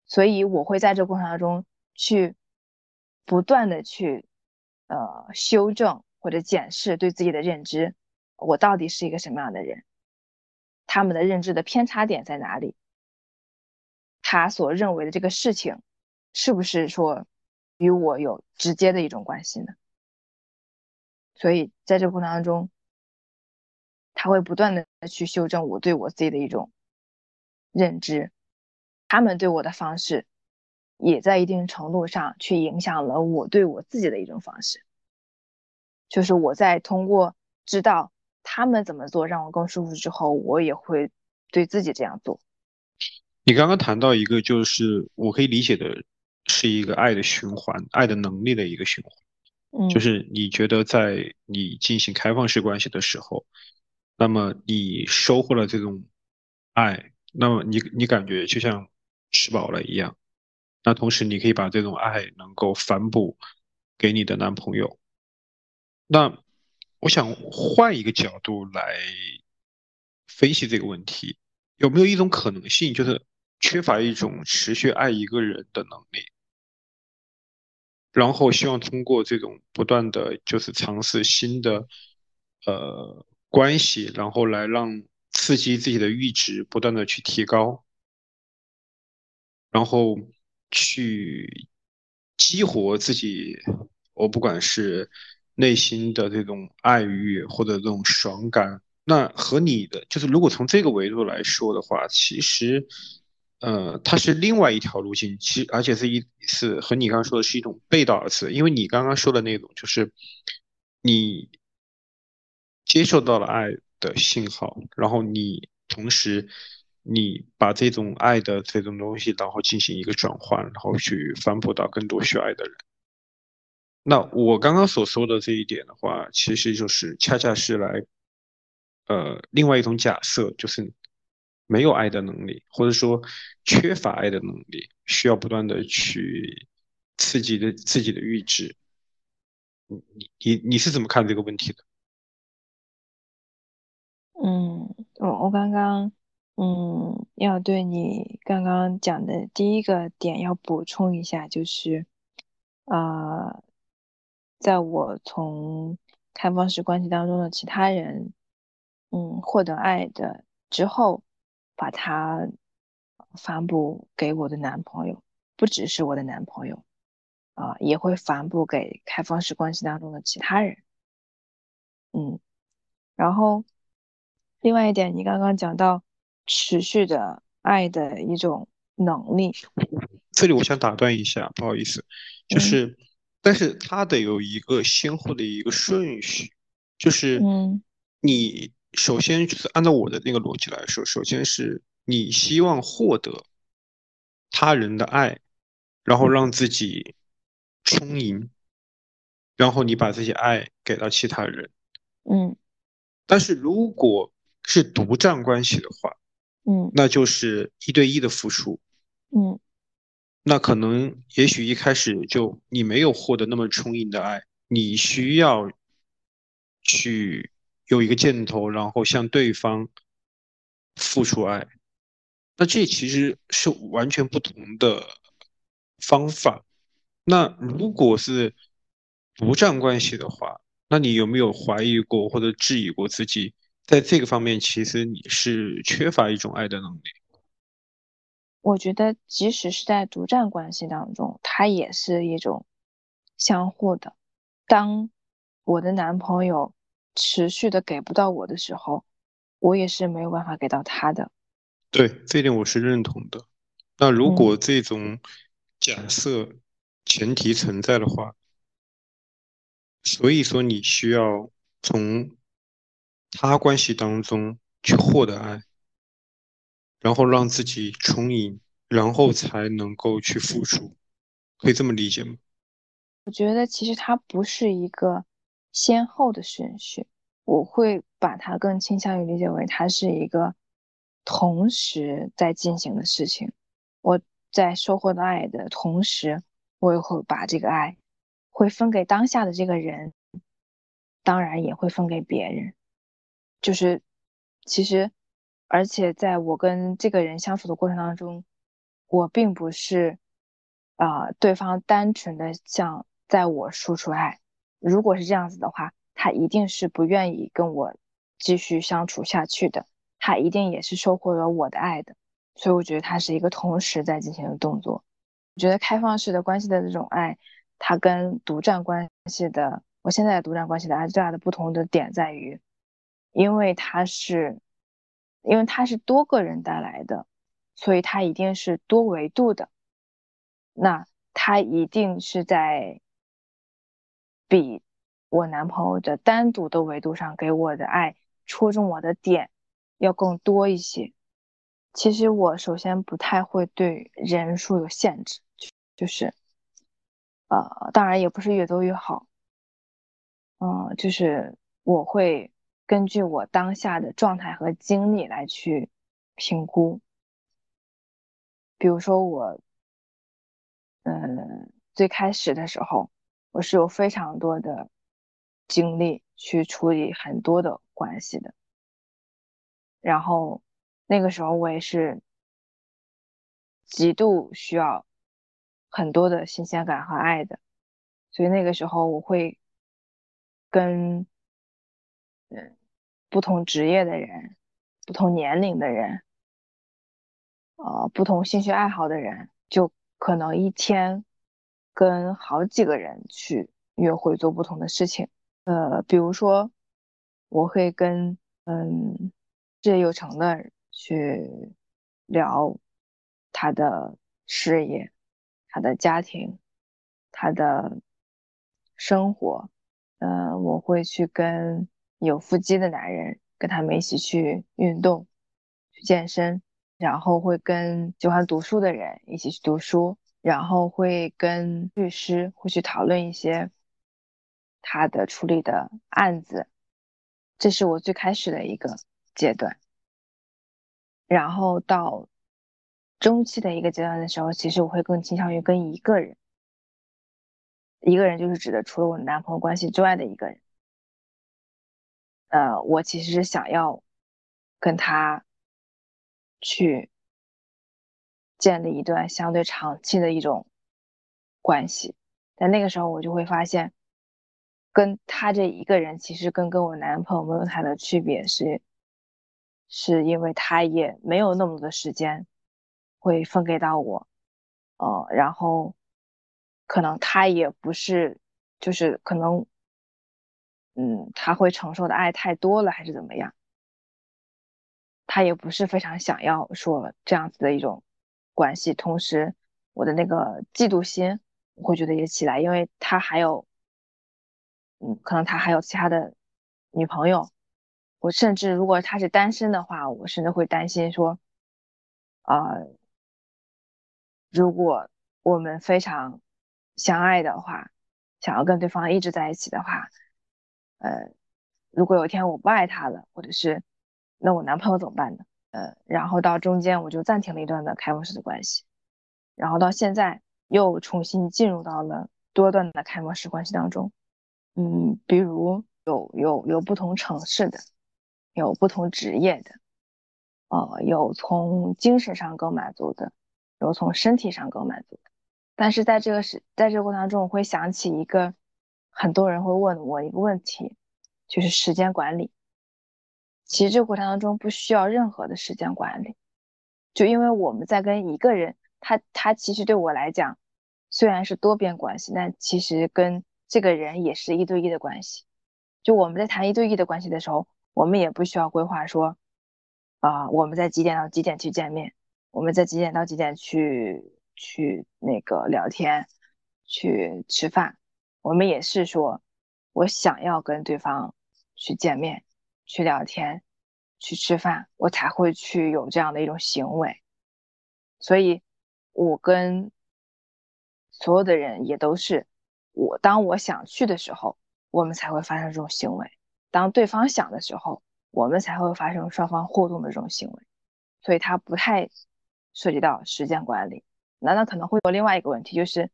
所以我会在这过程当中去不断的去呃修正或者检视对自己的认知，我到底是一个什么样的人，他们的认知的偏差点在哪里，他所认为的这个事情，是不是说与我有直接的一种关系呢？所以在这个过程当中，他会不断的去修正我对我自己的一种认知，他们对我的方式，也在一定程度上去影响了我对我自己的一种方式。就是我在通过知道他们怎么做让我更舒服之后，我也会对自己这样做。你刚刚谈到一个，就是我可以理解的是一个爱的循环，爱的能力的一个循环。嗯就是你觉得在你进行开放式关系的时候，那么你收获了这种爱，那么你你感觉就像吃饱了一样，那同时你可以把这种爱能够反哺给你的男朋友。那我想换一个角度来分析这个问题，有没有一种可能性，就是缺乏一种持续爱一个人的能力？然后希望通过这种不断的就是尝试新的呃关系，然后来让刺激自己的阈值不断的去提高，然后去激活自己，我不管是内心的这种爱欲或者这种爽感，那和你的就是如果从这个维度来说的话，其实。呃，它是另外一条路径，其而且是一是和你刚刚说的是一种背道而驰，因为你刚刚说的那种就是你接受到了爱的信号，然后你同时你把这种爱的这种东西，然后进行一个转换，然后去反哺到更多需要爱的人。那我刚刚所说的这一点的话，其实就是恰恰是来呃另外一种假设，就是。没有爱的能力，或者说缺乏爱的能力，需要不断的去刺激的自己的阈值。你你你是怎么看这个问题的？嗯，我我刚刚嗯要对你刚刚讲的第一个点要补充一下，就是啊，在我从开放式关系当中的其他人嗯获得爱的之后。把它反哺给我的男朋友，不只是我的男朋友，啊，也会反哺给开放式关系当中的其他人。嗯，然后另外一点，你刚刚讲到持续的爱的一种能力，这里我想打断一下，不好意思，就是，但是它得有一个先后的一个顺序，就是嗯。你首先就是按照我的那个逻辑来说，首先是你希望获得他人的爱，然后让自己充盈，然后你把这些爱给到其他人。嗯。但是如果是独占关系的话，嗯那就是一对一的付出。嗯那可能也许一开始就你没有获得那么充盈的爱，你需要去有一个箭头，然后向对方付出爱。那这其实是完全不同的方法。那如果是不占关系的话，那你有没有怀疑过或者质疑过自己，在这个方面其实你是缺乏一种爱的能力？我觉得即使是在独占关系当中，它也是一种相互的。当我的男朋友持续的给不到我的时候，我也是没有办法给到他的。对，这点我是认同的。那如嗯果这种假设前提存在的话，所以说你需要从他关系当中去获得爱，然后让自己充盈，然后才能够去付出，可以这么理解吗？我觉得其实它不是一个先后的顺序，我会把它更倾向于理解为它是一个同时在进行的事情。我在收获到爱的同时，我也会把这个爱会分给当下的这个人，当然也会分给别人。就是其实，而且在我跟这个人相处的过程当中，我并不是啊、对方单纯的向在我输出爱。如果是这样子的话，他一定是不愿意跟我继续相处下去的，他一定也是收获了我的爱的。所以我觉得他是一个同时在进行的动作。我觉得开放式的关系的这种爱，它跟独占关系的，我现在独占关系的爱最大的不同的点在于，因为它是，因为它是多个人带来的，所以它一定是多维度的。那它一定是在比我男朋友的单独的维度上给我的爱戳中我的点要更多一些。其实我首先不太会对人数有限制，就是，呃，当然也不是越多越好，嗯，就是我会根据我当下的状态和经历来去评估。比如说我，嗯，最开始的时候，我是有非常多的精力去处理很多的关系的，然后那个时候我也是极度需要很多的新鲜感和爱的，所以那个时候我会跟嗯不同职业的人、不同年龄的人。呃，不同兴趣爱好的人，就可能一天跟好几个人去约会做不同的事情。呃，比如说，我会跟嗯事业有成的去聊他的事业、他的家庭、他的生活。呃，我会去跟有腹肌的男人，跟他们一起去运动、去健身。然后会跟喜欢读书的人一起去读书，然后会跟律师会去讨论一些他的处理的案子，这是我最开始的一个阶段。然后到中期的一个阶段的时候，其实我会更倾向于跟一个人，一个人就是指的除了我男朋友关系之外的一个人。呃，我其实是想要跟他。去建立一段相对长期的一种关系，但那个时候我就会发现，跟他这一个人其实跟跟我男朋友没有太大的区别，是是因为他也没有那么多时间会分给到我，呃，然后可能他也不是，就是可能，嗯，他会承受的爱太多了，还是怎么样？他也不是非常想要说这样子的一种关系，同时我的那个嫉妒心，我会觉得也起来，因为他还有，嗯，可能他还有其他的女朋友，我甚至如果他是单身的话，我甚至会担心说，啊，如果我们非常相爱的话，想要跟对方一直在一起的话，呃，如果有一天我不爱他了，或者是那我男朋友怎么办呢？呃，然后到中间我就暂停了一段的开放式的关系，然后到现在又重新进入到了多段的开放式关系当中。嗯，比如有有有不同城市的，有不同职业的，呃，有从精神上更满足的，有从身体上更满足的。但是在这个时，在这个过程当中，我会想起一个很多人会问我一个问题，就是时间管理。其实这个过程当中不需要任何的时间管理，就因为我们在跟一个人，他他其实对我来讲，虽然是多边关系，但其实跟这个人也是一对一的关系。就我们在谈一对一的关系的时候，我们也不需要规划说，啊，我们在几点到几点去见面，我们在几点到几点去去那个聊天，去吃饭。我们也是说，我想要跟对方去见面。去聊天，去吃饭，我才会去有这样的一种行为。所以，我跟所有的人也都是，我当我想去的时候，我们才会发生这种行为；当对方想的时候，我们才会发生双方互动的这种行为。所以，它不太涉及到时间管理。那那可能会有另外一个问题，就是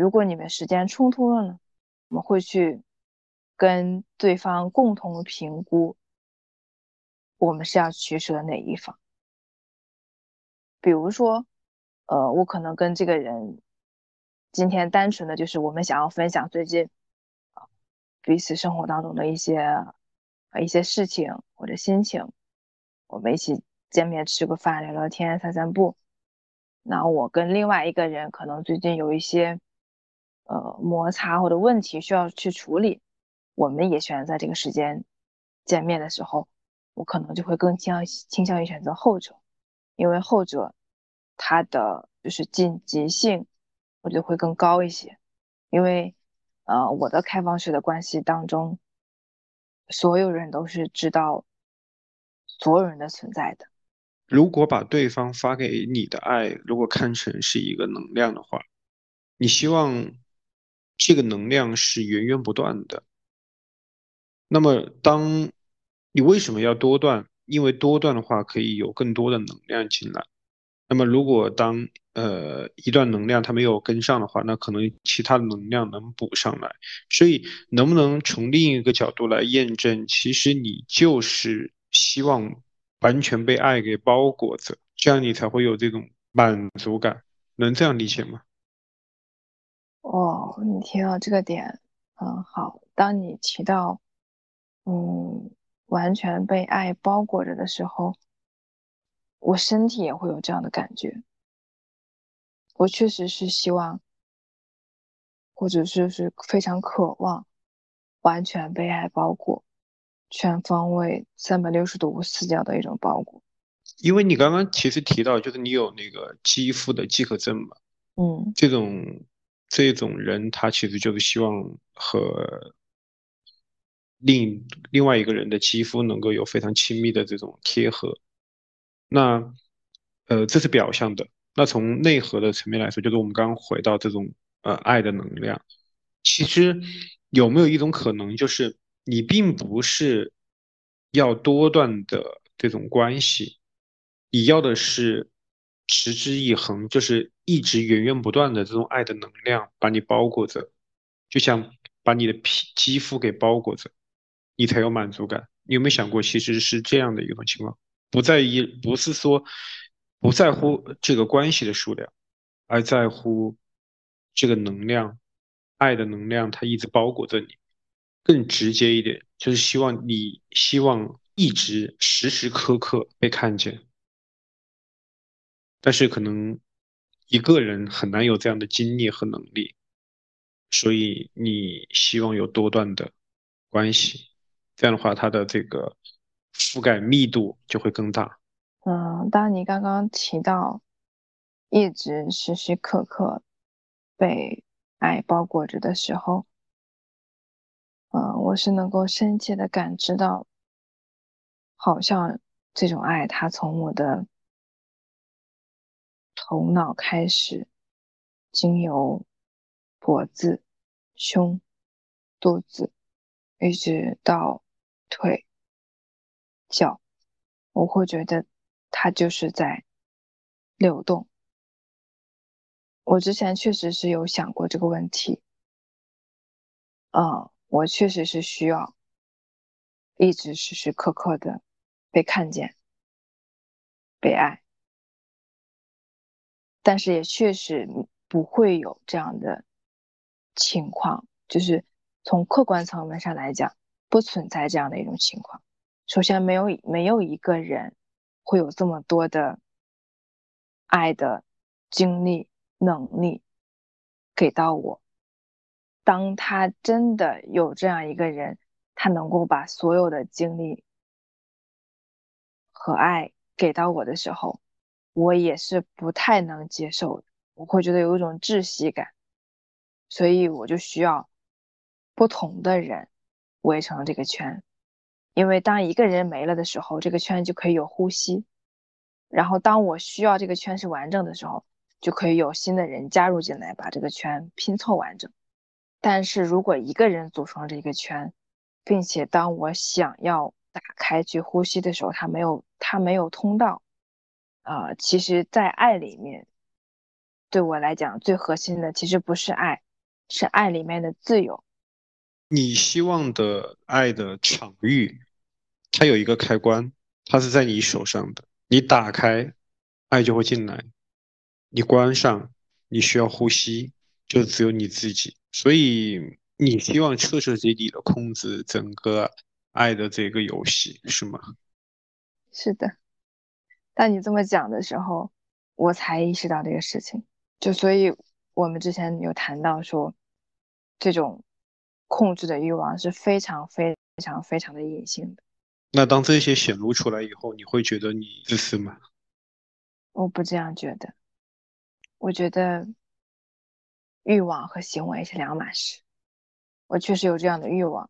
如果你们时间冲突了呢？我们会去跟对方共同评估。我们是要取舍哪一方？比如说，呃，我可能跟这个人今天单纯的就是我们想要分享最近啊彼此生活当中的一些啊一些事情或者心情，我们一起见面吃个饭聊聊天散散步。那我跟另外一个人可能最近有一些呃摩擦或者问题需要去处理，我们也选择在这个时间见面的时候。我可能就会更倾向倾向于选择后者，因为后者它的就是紧急性，我觉得会更高一些。因为呃，我的开放式的关系当中，所有人都是知道所有人的存在的。如果把对方发给你的爱，如果看成是一个能量的话，你希望这个能量是源源不断的。那么当。你为什么要多段？因为多段的话可以有更多的能量进来。那么如果当呃一段能量它没有跟上的话，那可能其他能量能补上来。所以能不能从另一个角度来验证，其实你就是希望完全被爱给包裹着，这样你才会有这种满足感。能这样理解吗？哦，你提到这个点，嗯，好。当你提到，嗯。完全被爱包裹着的时候，我身体也会有这样的感觉。我确实是希望，或者是是非常渴望完全被爱包裹，全方位、三百六十度无死角的一种包裹。因为你刚刚其实提到，就是你有那个肌肤的饥渴症嘛，嗯，这种这种人他其实就是希望和。另另外一个人的肌肤能够有非常亲密的这种贴合，那呃这是表象的。那从内核的层面来说，就是我们刚刚回到这种呃爱的能量。其实有没有一种可能，就是你并不是要多段的这种关系，你要的是持之以恒，就是一直源源不断的这种爱的能量把你包裹着，就像把你的皮肌肤给包裹着。你才有满足感。你有没有想过，其实是这样的一种情况？不在意，不是说不在乎这个关系的数量，而在乎这个能量，爱的能量，它一直包裹着你。更直接一点，就是希望你希望一直时时刻刻被看见。但是可能一个人很难有这样的精力和能力，所以你希望有多段的关系。这样的话，它的这个覆盖密度就会更大。嗯，当你刚刚提到一直时时刻刻被爱包裹着的时候，嗯，我是能够深切的感知到，好像这种爱，它从我的头脑开始，经由脖子、胸、肚子，一直到腿、脚，我会觉得它就是在流动。我之前确实是有想过这个问题，啊。我确实是需要一直时时刻刻的被看见、被爱，但是也确实不会有这样的情况，就是从客观层面上来讲，不存在这样的一种情况。首先，没有没有一个人会有这么多的爱的精力、能力给到我。当他真的有这样一个人，他能够把所有的精力和爱给到我的时候，我也是不太能接受的。我会觉得有一种窒息感，所以我就需要不同的人围成这个圈。因为当一个人没了的时候，这个圈就可以有呼吸；然后当我需要这个圈是完整的时候，就可以有新的人加入进来，把这个圈拼凑完整。但是如果一个人组成这个圈，并且当我想要打开去呼吸的时候，他没有他没有通道，啊，其实，在爱里面，对我来讲最核心的其实不是爱，是爱里面的自由。你希望的爱的场域，它有一个开关，它是在你手上的，你打开，爱就会进来；你关上，你需要呼吸，就只有你自己。所以你希望彻彻底底的控制整个爱的这个游戏是吗？是的。当你这么讲的时候，我才意识到这个事情。就所以，我们之前有谈到说，这种控制的欲望是非常非常非常的隐性的。那当这些显露出来以后，你会觉得你自私吗？我不这样觉得。我觉得。欲望和行为是两码事，我确实有这样的欲望，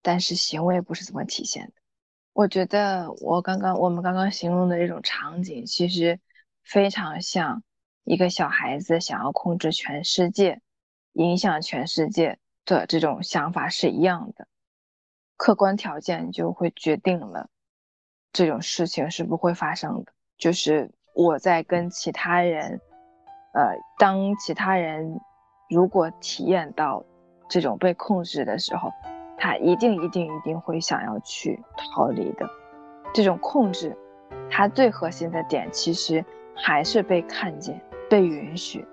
但是行为不是这么体现的。我觉得我刚刚我们刚刚形容的这种场景，其实非常像一个小孩子想要控制全世界、影响全世界的这种想法是一样的。客观条件就会决定了这种事情是不会发生的，就是我在跟其他人。呃，当其他人如果体验到这种被控制的时候，他一定一定一定会想要去逃离的。这种控制，它最核心的点其实还是被看见、被允许。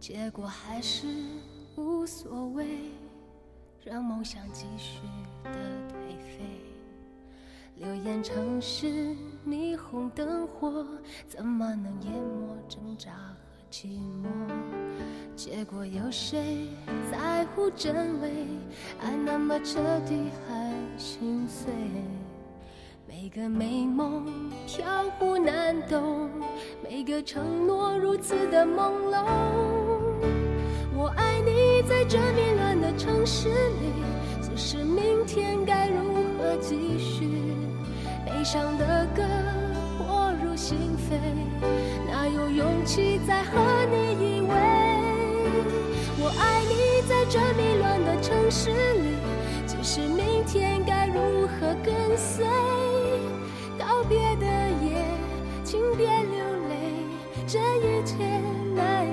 结果还是无所谓。让梦想继续的颓废，流言城市霓虹灯火，怎么能淹没挣扎和寂寞？结果有谁在乎真伪？爱那么彻底还心碎，每个美梦飘忽难懂，每个承诺如此的朦胧。我爱你，在这迷乱的城市里，只是明天该如何继续？悲伤的歌我入心扉，哪有勇气再和你依偎？我爱你，在这迷乱的城市里，只是明天该如何跟随？道别的夜，请别流泪，这一切难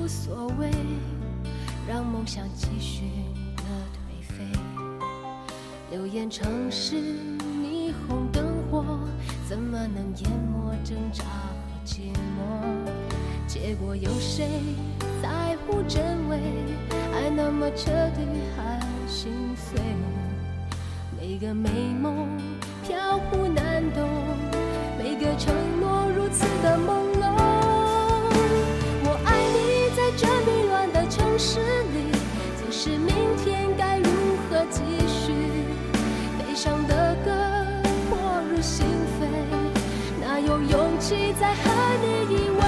无所谓，让梦想继续的颓废。流言城市霓虹灯火，怎么能淹没挣扎和寂寞？结果有谁在乎真伪？爱那么彻底，还心碎。每个美梦飘忽难懂，每个承诺如此的梦是明天该如何继续？悲伤的歌破入心扉，哪有勇气再和你依偎？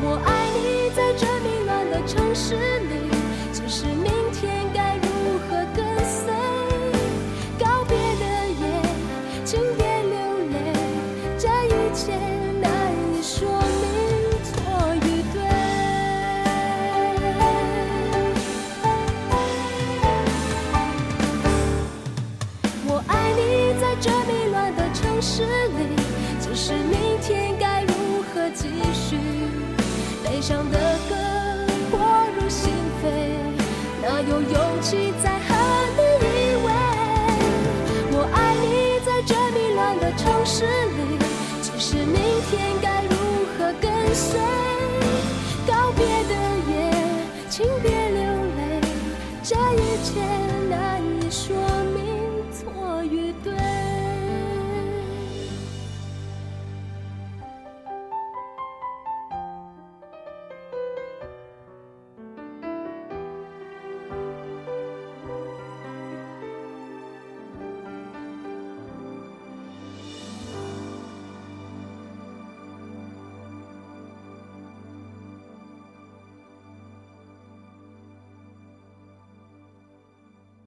我爱你，在这冰冷的城市悲伤的歌我入心扉，哪有勇气再和你依偎？我爱你，在这迷乱的城市里，只是明天该如何跟随？告别的夜，请别